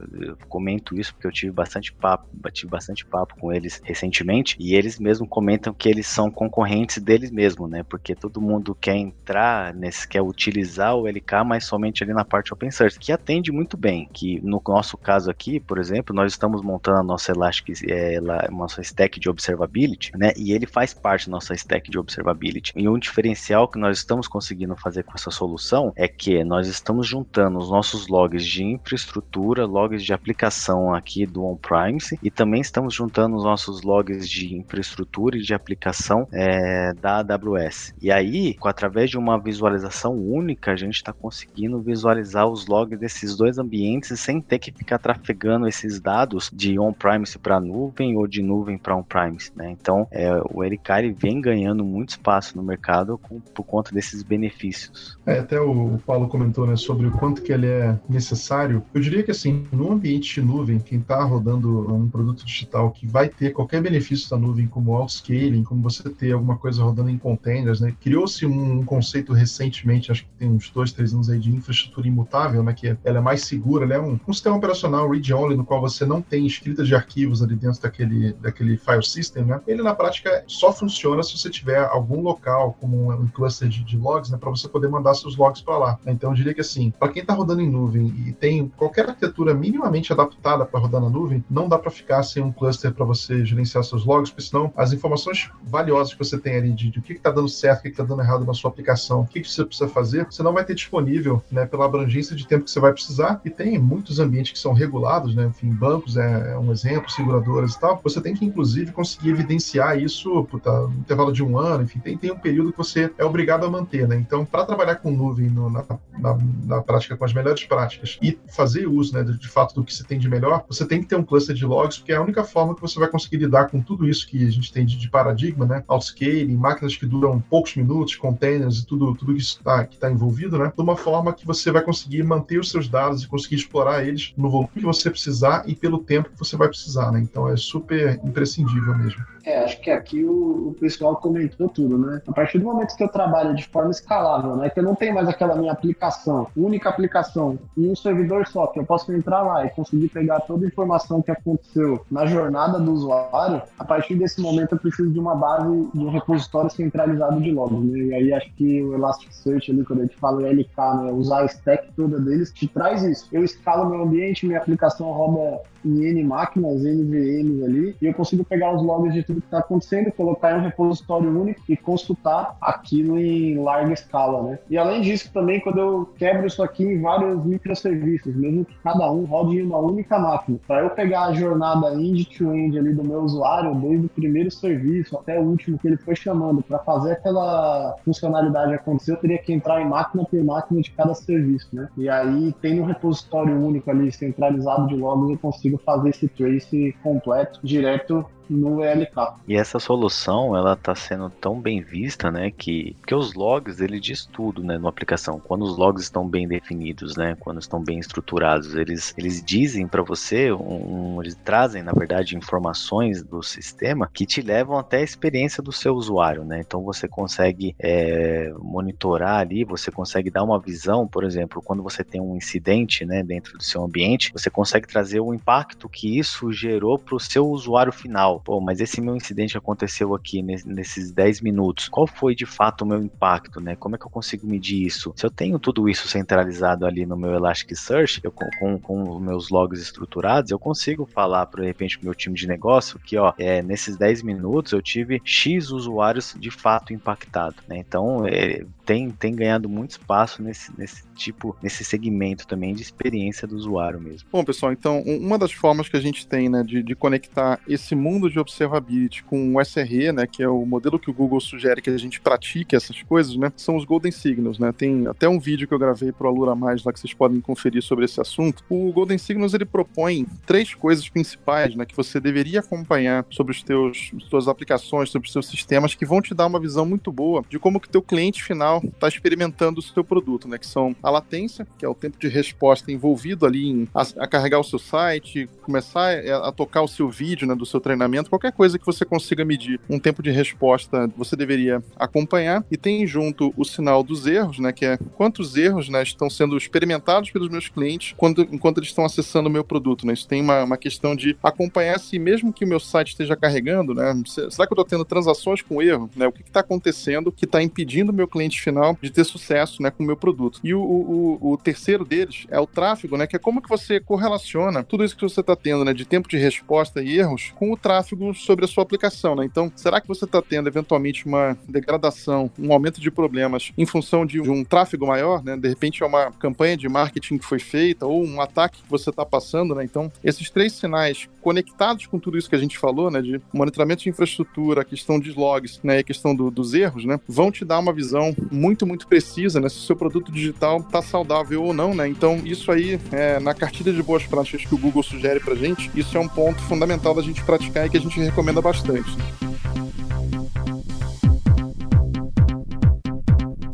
comento isso porque eu tive bastante papo, tive bastante papo com eles recentemente, e eles mesmos comentam que eles são concorrentes deles mesmos, né? Porque todo mundo quer entrar nesse, quer utilizar o LK, mas somente ali na parte open source, que atende muito bem. Que no nosso caso aqui, por exemplo, nós estamos montando a nossa Elastic, é, nossa stack de observability, né? E ele faz parte da nossa stack de observability. E um diferencial que nós estamos conseguindo fazer com essa solução é que nós estamos juntando os nossos logs de infraestrutura, logs de aplicação aqui do on-premise e também estamos juntando os nossos logs de infraestrutura e de aplicação é, da AWS. E aí, através de uma visualização única, a gente está conseguindo visualizar os logs desses dois ambientes sem ter que ficar trafegando esses dados de on-premise para nuvem ou de nuvem para on-premise, né? Então, é, o LK vem ganhando muito espaço no mercado com, por conta desses benefícios. É, até o Paulo comentou né, sobre o quanto que ele é necessário. Eu diria que assim, no ambiente de nuvem, quem está rodando um produto digital que vai ter qualquer benefício da nuvem, como auto-scaling, como você ter alguma coisa rodando em containers, né? Criou-se um, um, conceito recentemente, acho que tem uns dois, três anos aí, de infraestrutura imutável, né? Que ela é mais segura, ela é um, um sistema operacional no qual você não tem escrita de arquivos ali dentro daquele, daquele file system, né? Ele, na prática, só funciona se você tiver algum local, como um, cluster de, de logs, né? Para você poder mandar seus logs para lá. Então, eu diria que assim, para quem está rodando em nuvem e tem qualquer arquitetura minimamente adaptada para rodar na nuvem, não dá para ficar sem um cluster para você gerenciar seus logs, porque senão as informações valiosas que você tem ali de, de o que está dando certo, o que está dando errado na sua aplicação, o que, que, você precisa fazer, você não vai ter disponível né, pela abrangência de tempo que você vai precisar. E tem muitos ambientes que são regulados, né? enfim, bancos é, é um exemplo, seguradoras e tal. Você tem que, inclusive, conseguir evidenciar isso puta, no intervalo de um ano, enfim, tem, tem um período que você é obrigado a manter. Né? Então, para trabalhar com nuvem no, na, na, na, prática, com as melhores práticas e fazer uso né, de, de fato do que você tem de melhor, você tem que ter um cluster de logs, porque é a única forma que você vai conseguir lidar com tudo isso que a gente tem de, de paradigma, né? Outscaling, máquinas que duram poucos minutos, containers e tudo, tudo isso está que está envolvido, né? De uma forma que você vai conseguir manter os seus dados e conseguir explorar eles no volume que você precisar e pelo tempo que você vai precisar, né? Então é super imprescindível mesmo. É, acho que aqui o, o, pessoal comentou tudo, né? A partir do momento que eu trabalho de forma escalável, né? Que eu não tenho mais aquela minha aplicação, única aplicação, e um servidor só, que eu posso entrar lá e conseguir pegar toda a informação que aconteceu na jornada do usuário, a partir desse momento eu preciso de uma base de um repositório centralizado de logs, né? E aí acho que o Elasticsearch ali, quando a gente fala LK, né? Usar a stack toda deles, te traz isso. Eu escalo meu ambiente, minha aplicação roda em N máquinas, N VMs ali, e eu consigo pegar os logs de tudo que está acontecendo, colocar em um repositório único e consultar aquilo em larga escala, né? E além disso, também quando eu quebro isso aqui em vários microserviços, mesmo que cada um rode em uma única máquina, para eu pegar a jornada end-to-end -end ali do meu usuário, desde o primeiro serviço até o último que ele foi chamando, para fazer aquela funcionalidade acontecer, eu teria que entrar em máquina por máquina de cada serviço, né? E aí, tendo um repositório único ali centralizado de logs, eu consigo fazer esse trace completo direto no ELK. E essa solução, ela está sendo tão bem vista, né, que, que os logs, ele diz tudo, né, na aplicação. Quando os logs estão bem definidos, né, quando estão bem estruturados, eles, eles dizem para você, um, um, eles trazem, na verdade, informações do sistema que te levam até a experiência do seu usuário, né, então você consegue é, monitorar ali, você consegue dar uma visão, por exemplo, quando você tem um incidente, né, dentro do seu ambiente, você consegue trazer o impacto que isso gerou para o seu usuário final, pô, mas esse meu incidente aconteceu aqui nesses 10 minutos, qual foi de fato o meu impacto, né? Como é que eu consigo medir isso? Se eu tenho tudo isso centralizado ali no meu Elasticsearch, eu, com, com os meus logs estruturados, eu consigo falar, de repente, pro meu time de negócio que, ó, é, nesses 10 minutos eu tive X usuários de fato impactados, né? Então, é, tem, tem ganhado muito espaço nesse, nesse tipo, nesse segmento também de experiência do usuário mesmo. Bom, pessoal, então, uma das formas que a gente tem, né, de, de conectar esse mundo de observability com o SRE, né, que é o modelo que o Google sugere que a gente pratique essas coisas, né, são os Golden Signals, né, tem até um vídeo que eu gravei pro Alura Mais lá que vocês podem conferir sobre esse assunto. O Golden Signals, ele propõe três coisas principais, né, que você deveria acompanhar sobre os teus, as suas aplicações, sobre os seus sistemas, que vão te dar uma visão muito boa de como que teu cliente final está experimentando o seu produto, né? Que são a latência, que é o tempo de resposta envolvido ali em a, a carregar o seu site, começar a, a, tocar o seu vídeo, né, do seu treinamento, qualquer coisa que você consiga medir um tempo de resposta, você deveria acompanhar. E tem junto o sinal dos erros, né? Que é quantos erros, né, estão sendo experimentados pelos meus clientes quando, enquanto eles estão acessando o meu produto, né? Isso tem uma, uma questão de acompanhar se mesmo que o meu site esteja carregando, né? Será que eu estou tendo transações com erro, né? O que está acontecendo que está impedindo o meu cliente final de ter sucesso né, com o meu produto. E o, o, o, terceiro deles é o tráfego, né? Que é como que você correlaciona tudo isso que você está tendo, né? De tempo de resposta e erros com o tráfego tráfego sobre a sua aplicação, né? Então, será que você está tendo eventualmente uma degradação, um aumento de problemas em função de um tráfego maior, né? De repente é uma campanha de marketing que foi feita ou um ataque que você está passando, né? Então, esses três sinais conectados com tudo isso que a gente falou, né? De monitoramento de infraestrutura, a questão de logs, né? E a questão do, dos erros, né? Vão te dar uma visão muito, muito precisa, né? Se o seu produto digital está saudável ou não, né? Então, isso aí, é, na cartilha de boas práticas que o Google sugere pra gente, isso é um ponto fundamental da gente praticar que a gente recomenda bastante.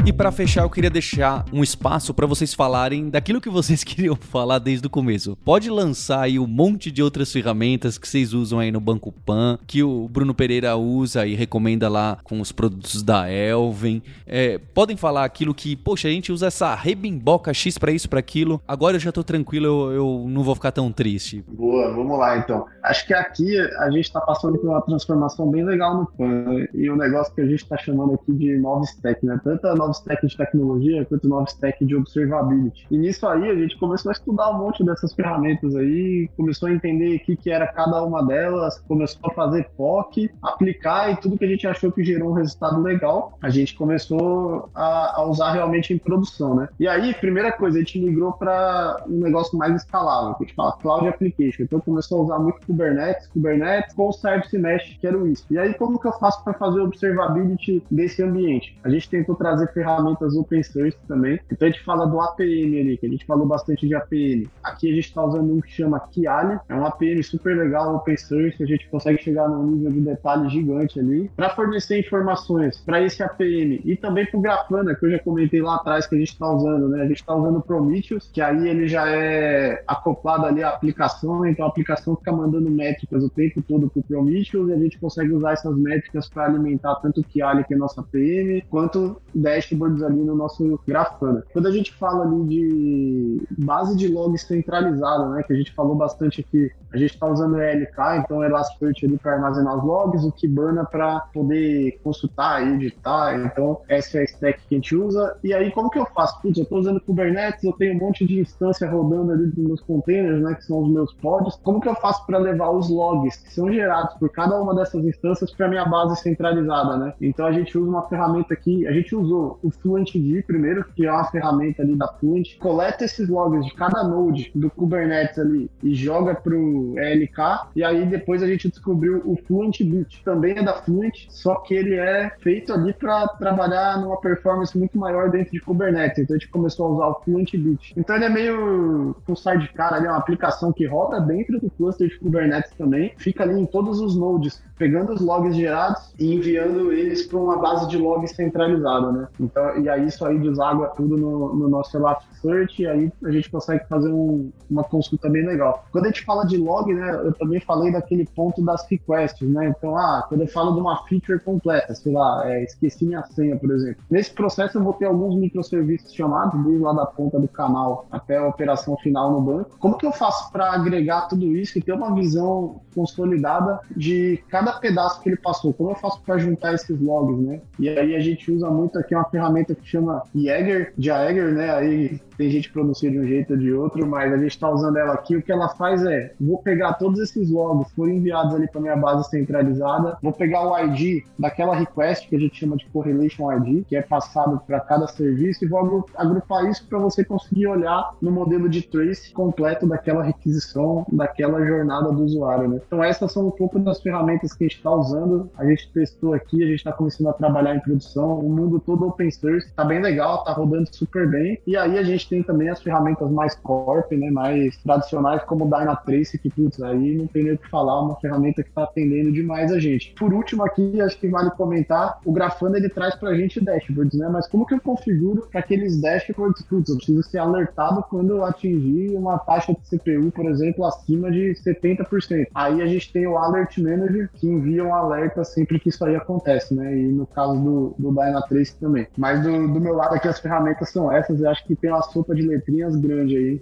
E para fechar, eu queria deixar um espaço para vocês falarem daquilo que vocês queriam falar desde o começo. Pode lançar aí um monte de outras ferramentas que vocês usam aí no Banco Pan, que o Bruno Pereira usa e recomenda lá com os produtos da Elven. É, podem falar aquilo que, poxa, a gente usa essa rebimboca X para isso, para aquilo. Agora eu já tô tranquilo, eu, eu, não vou ficar tão triste. Boa, vamos lá então. Acho que aqui a gente está passando por uma transformação bem legal no Pan. E o negócio que a gente está chamando aqui de nova stack, né? Tanto a nova stack de tecnologia quanto novo stack de observability. E nisso aí a gente começou a estudar um monte dessas ferramentas aí, começou a entender o que, que era cada uma delas, começou a fazer POC, aplicar e tudo que a gente achou que gerou um resultado legal, a gente começou a, a usar realmente em produção, né? E aí, primeira coisa, a gente migrou para um negócio mais escalável, que a gente fala Cloud Application. Então começou a usar muito Kubernetes, Kubernetes com o Service Mesh, que era o ISP. E aí, como que eu faço para fazer observability desse ambiente? A gente tentou trazer ferramentas open source também. Então a gente fala do APM ali, que a gente falou bastante de APM. Aqui a gente está usando um que chama Kiali, é um APM super legal, open source, a gente consegue chegar num nível de detalhe gigante ali para fornecer informações para esse APM e também para o Grafana, que eu já comentei lá atrás que a gente está usando, né? A gente está usando o Prometheus, que aí ele já é acoplado ali à aplicação, então a aplicação fica mandando métricas o tempo todo para o Prometheus e a gente consegue usar essas métricas para alimentar tanto o Kiali, que é nosso APM, quanto Dash dashboards ali no nosso Grafana. Quando a gente fala ali de base de logs centralizada, né, que a gente falou bastante aqui, a gente está usando ELK, então Elasticsearch ali para armazenar os logs, o Kibana para poder consultar e editar, então essa é a stack que a gente usa. E aí como que eu faço? Putz, eu estou usando Kubernetes, eu tenho um monte de instância rodando ali nos meus containers, né, que são os meus pods. Como que eu faço para levar os logs que são gerados por cada uma dessas instâncias para minha base centralizada, né? Então a gente usa uma ferramenta aqui, a gente usou o FluentD primeiro, que é uma ferramenta ali da Fluent, coleta esses logs de cada node do Kubernetes ali e joga pro ELK, e aí depois a gente descobriu o Fluent Boot, também é da Fluent, só que ele é feito ali para trabalhar numa performance muito maior dentro de Kubernetes, então a gente começou a usar o Fluent Boot. Então ele é meio com sidecar ali, é uma aplicação que roda dentro do cluster de Kubernetes também, fica ali em todos os nodes, pegando os logs gerados e enviando eles para uma base de logs centralizada, né? Então, e aí isso aí deságua tudo no, no nosso Elasticsearch e aí a gente consegue fazer um, uma consulta bem legal. Quando a gente fala de log, né, eu também falei daquele ponto das requests, né? Então, ah, quando eu falo de uma feature completa, sei lá, é, esqueci minha senha, por exemplo. Nesse processo eu vou ter alguns microserviços chamados, desde lá da ponta do canal até a operação final no banco. Como que eu faço para agregar tudo isso e ter uma visão consolidada de cada pedaço que ele passou? Como eu faço para juntar esses logs, né? E aí a gente usa muito aqui uma ferramenta que chama Jäger, Jaeger, né? Aí tem gente que pronuncia de um jeito ou de outro, mas a gente está usando ela aqui. O que ela faz é: vou pegar todos esses logs que foram enviados ali para minha base centralizada, vou pegar o ID daquela request que a gente chama de correlation ID, que é passado para cada serviço, e vou agrupar isso para você conseguir olhar no modelo de trace completo daquela requisição, daquela jornada do usuário. Né? Então, essas são um pouco das ferramentas que a gente está usando. A gente testou aqui, a gente está começando a trabalhar em produção. O mundo todo open source, está bem legal, está rodando super bem. E aí a gente gente tem também as ferramentas mais corp, né, mais tradicionais, como o Dynatrace, que, putz, aí não tem nem o que falar, uma ferramenta que está atendendo demais a gente. Por último aqui, acho que vale comentar, o Grafana, ele traz para a gente dashboards, né, mas como que eu configuro para aqueles dashboards, putz, eu preciso ser alertado quando eu atingir uma taxa de CPU, por exemplo, acima de 70%. Aí a gente tem o Alert Manager, que envia um alerta sempre que isso aí acontece, né, e no caso do, do Dynatrace também. Mas do, do meu lado aqui, as ferramentas são essas, eu acho que tem umas sopa de letrinhas grande aí.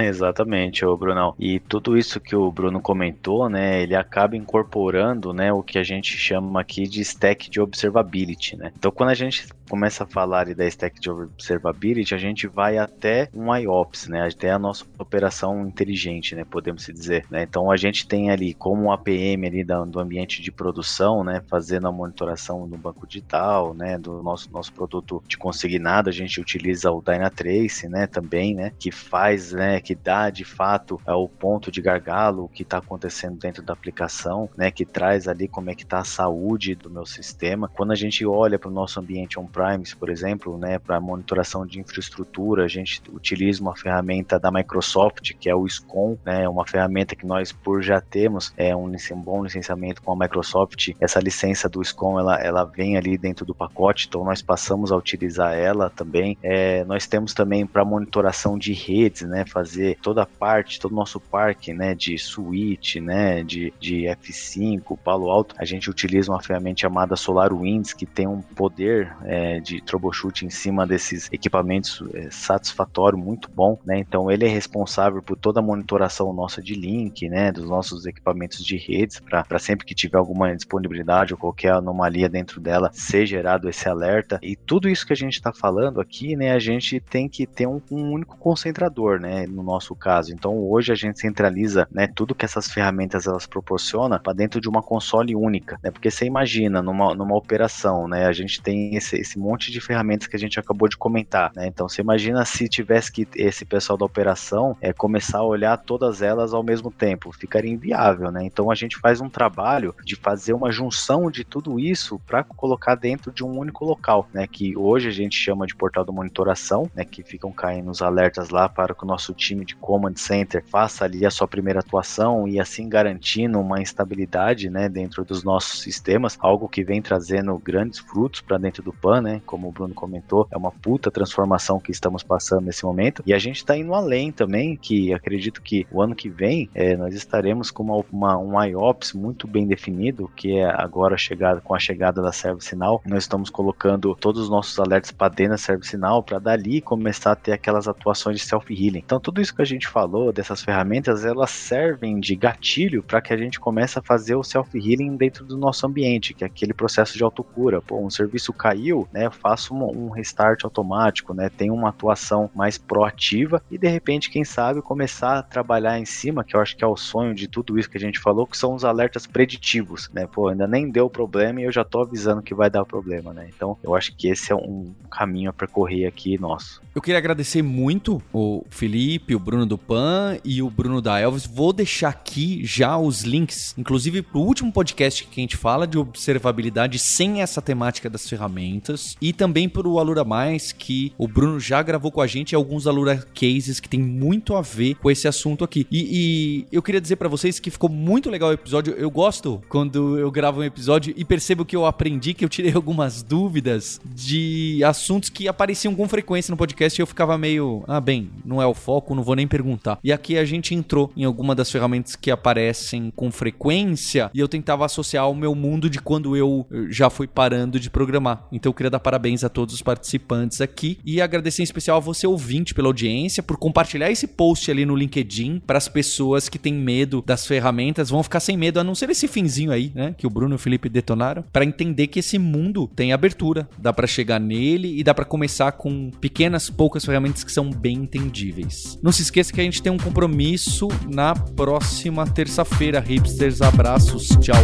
Exatamente, o Brunão. E tudo isso que o Bruno comentou, né, ele acaba incorporando, né, o que a gente chama aqui de stack de observability, né? Então, quando a gente começa a falar da stack de observability, a gente vai até um IOPS, né? Até a nossa operação inteligente, né? Podemos dizer, né? Então a gente tem ali como APM ali do ambiente de produção, né? Fazendo a monitoração do banco digital, né? Do nosso, nosso produto de consignado, a gente utiliza o Dynatrace, né? Também, né? Que faz, né? Que dá de fato é, o ponto de gargalo, o que está acontecendo dentro da aplicação, né? Que traz ali como é que está a saúde do meu sistema. Quando a gente olha para o nosso ambiente on Primes, por exemplo, né, para monitoração de infraestrutura, a gente utiliza uma ferramenta da Microsoft, que é o SCOM, né, uma ferramenta que nós, por já temos é, um, um bom licenciamento com a Microsoft, essa licença do SCOM, ela, ela vem ali dentro do pacote, então nós passamos a utilizar ela também. É, nós temos também para monitoração de redes, né, fazer toda a parte, todo o nosso parque, né, de switch, né, de, de F5, Palo Alto, a gente utiliza uma ferramenta chamada SolarWinds, que tem um poder é, de troubleshoot em cima desses equipamentos é, satisfatório, muito bom, né? Então ele é responsável por toda a monitoração nossa de link, né? Dos nossos equipamentos de redes, para sempre que tiver alguma disponibilidade ou qualquer anomalia dentro dela, ser gerado esse alerta. E tudo isso que a gente está falando aqui, né? A gente tem que ter um, um único concentrador, né? No nosso caso. Então hoje a gente centraliza, né? Tudo que essas ferramentas elas proporcionam para dentro de uma console única, né? Porque você imagina numa, numa operação, né? A gente tem esse, esse monte de ferramentas que a gente acabou de comentar, né? Então você imagina se tivesse que esse pessoal da operação é, começar a olhar todas elas ao mesmo tempo, ficaria inviável, né? Então a gente faz um trabalho de fazer uma junção de tudo isso para colocar dentro de um único local, né? Que hoje a gente chama de portal de monitoração, né? Que ficam caindo os alertas lá para que o nosso time de command center faça ali a sua primeira atuação e assim garantindo uma instabilidade, né? Dentro dos nossos sistemas, algo que vem trazendo grandes frutos para dentro do PAN, né? Como o Bruno comentou, é uma puta transformação que estamos passando nesse momento. E a gente está indo além também, que acredito que o ano que vem é, nós estaremos com uma, uma, um IOPS muito bem definido, que é agora chegada, com a chegada da ServiceNow. Nós estamos colocando todos os nossos alertas para dentro da ServiceNow, para dali começar a ter aquelas atuações de self-healing. Então, tudo isso que a gente falou dessas ferramentas, elas servem de gatilho para que a gente comece a fazer o self-healing dentro do nosso ambiente, que é aquele processo de autocura. Pô, um serviço caiu, né? faço um, um restart automático, né? Tem uma atuação mais proativa e de repente, quem sabe, começar a trabalhar em cima, que eu acho que é o sonho de tudo isso que a gente falou, que são os alertas preditivos, né? Pô, ainda nem deu problema e eu já tô avisando que vai dar problema, né? Então, eu acho que esse é um caminho a percorrer aqui nosso. Eu queria agradecer muito o Felipe, o Bruno do Pan e o Bruno da Elvis. Vou deixar aqui já os links, inclusive pro último podcast que a gente fala de observabilidade sem essa temática das ferramentas e também pro Alura Mais, que o Bruno já gravou com a gente alguns Alura cases que tem muito a ver com esse assunto aqui. E, e eu queria dizer para vocês que ficou muito legal o episódio. Eu gosto quando eu gravo um episódio e percebo que eu aprendi, que eu tirei algumas dúvidas de assuntos que apareciam com frequência no podcast podcast eu ficava meio, ah, bem, não é o foco, não vou nem perguntar. E aqui a gente entrou em alguma das ferramentas que aparecem com frequência e eu tentava associar ao meu mundo de quando eu já fui parando de programar. Então eu queria dar parabéns a todos os participantes aqui e agradecer em especial a você ouvinte pela audiência, por compartilhar esse post ali no LinkedIn para as pessoas que têm medo das ferramentas, vão ficar sem medo, a não ser esse finzinho aí, né, que o Bruno e o Felipe detonaram, para entender que esse mundo tem abertura, dá para chegar nele e dá para começar com pequenas poucas ferramentas que são bem entendíveis. Não se esqueça que a gente tem um compromisso na próxima terça-feira. Hipsters, abraços, tchau.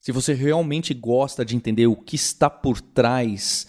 Se você realmente gosta de entender o que está por trás